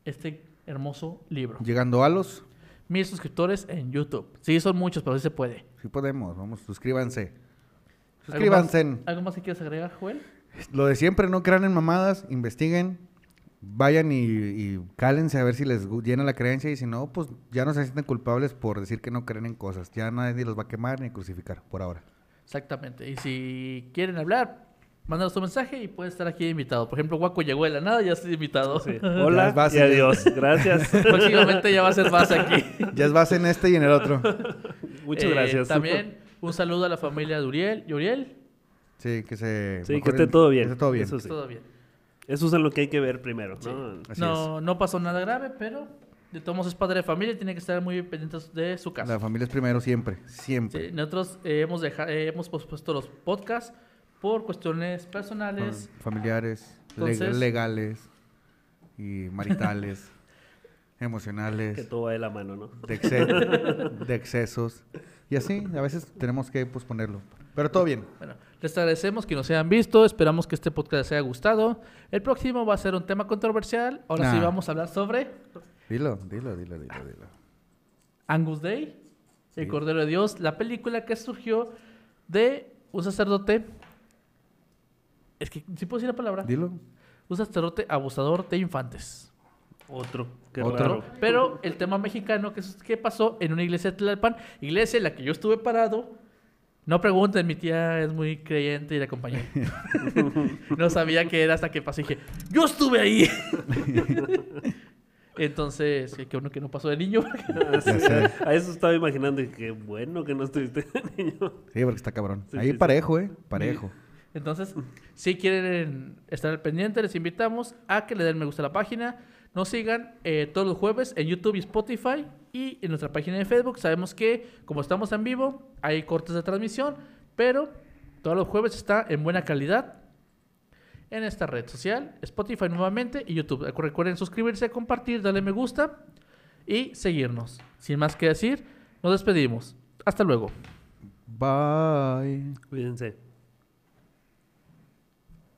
este hermoso libro. Llegando a los, Mis suscriptores en YouTube. Sí, son muchos, pero sí se puede. sí podemos, vamos, suscríbanse. ¿Algo más- Suscríbanse. ¿Algo más que quieras agregar, Joel? Lo de siempre, no crean en mamadas, investiguen, vayan y, y cálense a ver si les llena la creencia y si no, pues ya no se sienten culpables por decir que no creen en cosas. Ya nadie los va a quemar ni crucificar por ahora. Exactamente. Y si quieren hablar, mándanos tu mensaje y puede estar aquí invitado. Por ejemplo, Guaco llegó de la nada, ya está invitado. Sí. Ya Hola es base, y adiós. Gracias. Próximamente ya va a ser más aquí. Ya es base en este y en el otro. Muchas Eh, gracias. También un saludo a la familia de Uriel y Uriel. Sí, que se... Sí, que esté todo bien. Que esté todo bien. Eso sí. Todo bien. Eso es lo que hay que ver primero, ¿no? Así no, no pasó nada grave, pero de todos modos es padre de familia y tiene que estar muy pendientes de su casa. La familia es primero siempre, siempre. Sí, nosotros eh, hemos, deja- eh, hemos pospuesto los podcasts por cuestiones personales. familiares, Entonces- legales y maritales, Que emocionales, todo va de la mano, ¿no? de, exce- de excesos. Y así, a veces tenemos que posponerlo. Pero todo bien. Bueno, les agradecemos que nos hayan visto. Esperamos que este podcast les haya gustado. El próximo va a ser un tema controversial. Ahora sí vamos a hablar sobre Dilo, dilo, dilo, dilo, dilo. Angus Day, El Sí. Cordero de Dios, la película que surgió de un sacerdote. Es que, ¿sí puedo decir la palabra? Dilo. Un sacerdote abusador de infantes. Otro. Qué Otro. raro. Pero el tema mexicano que, es- que pasó en una iglesia de Tlalpan, iglesia en la que yo estuve parado. No pregunten, mi tía es muy creyente y la acompañé. no sabía qué era hasta que pasé y dije, ¡Yo estuve ahí! Entonces, qué bueno que no pasó de niño. Ah, sí, a eso estaba imaginando y qué bueno que no estuviste niño. Sí, porque está cabrón. Sí, Ahí sí, sí. parejo, ¿eh? Parejo. Entonces, si quieren estar al pendiente, les invitamos a que le den me gusta a la página. Nos sigan eh, todos los jueves en YouTube y Spotify y en nuestra página de Facebook. Sabemos que, como estamos en vivo, hay cortes de transmisión, pero todos los jueves está en buena calidad en esta red social, Spotify nuevamente y YouTube. Recuerden suscribirse, compartir, darle me gusta y seguirnos. Sin más que decir, nos despedimos. Hasta luego. Bye. Cuídense.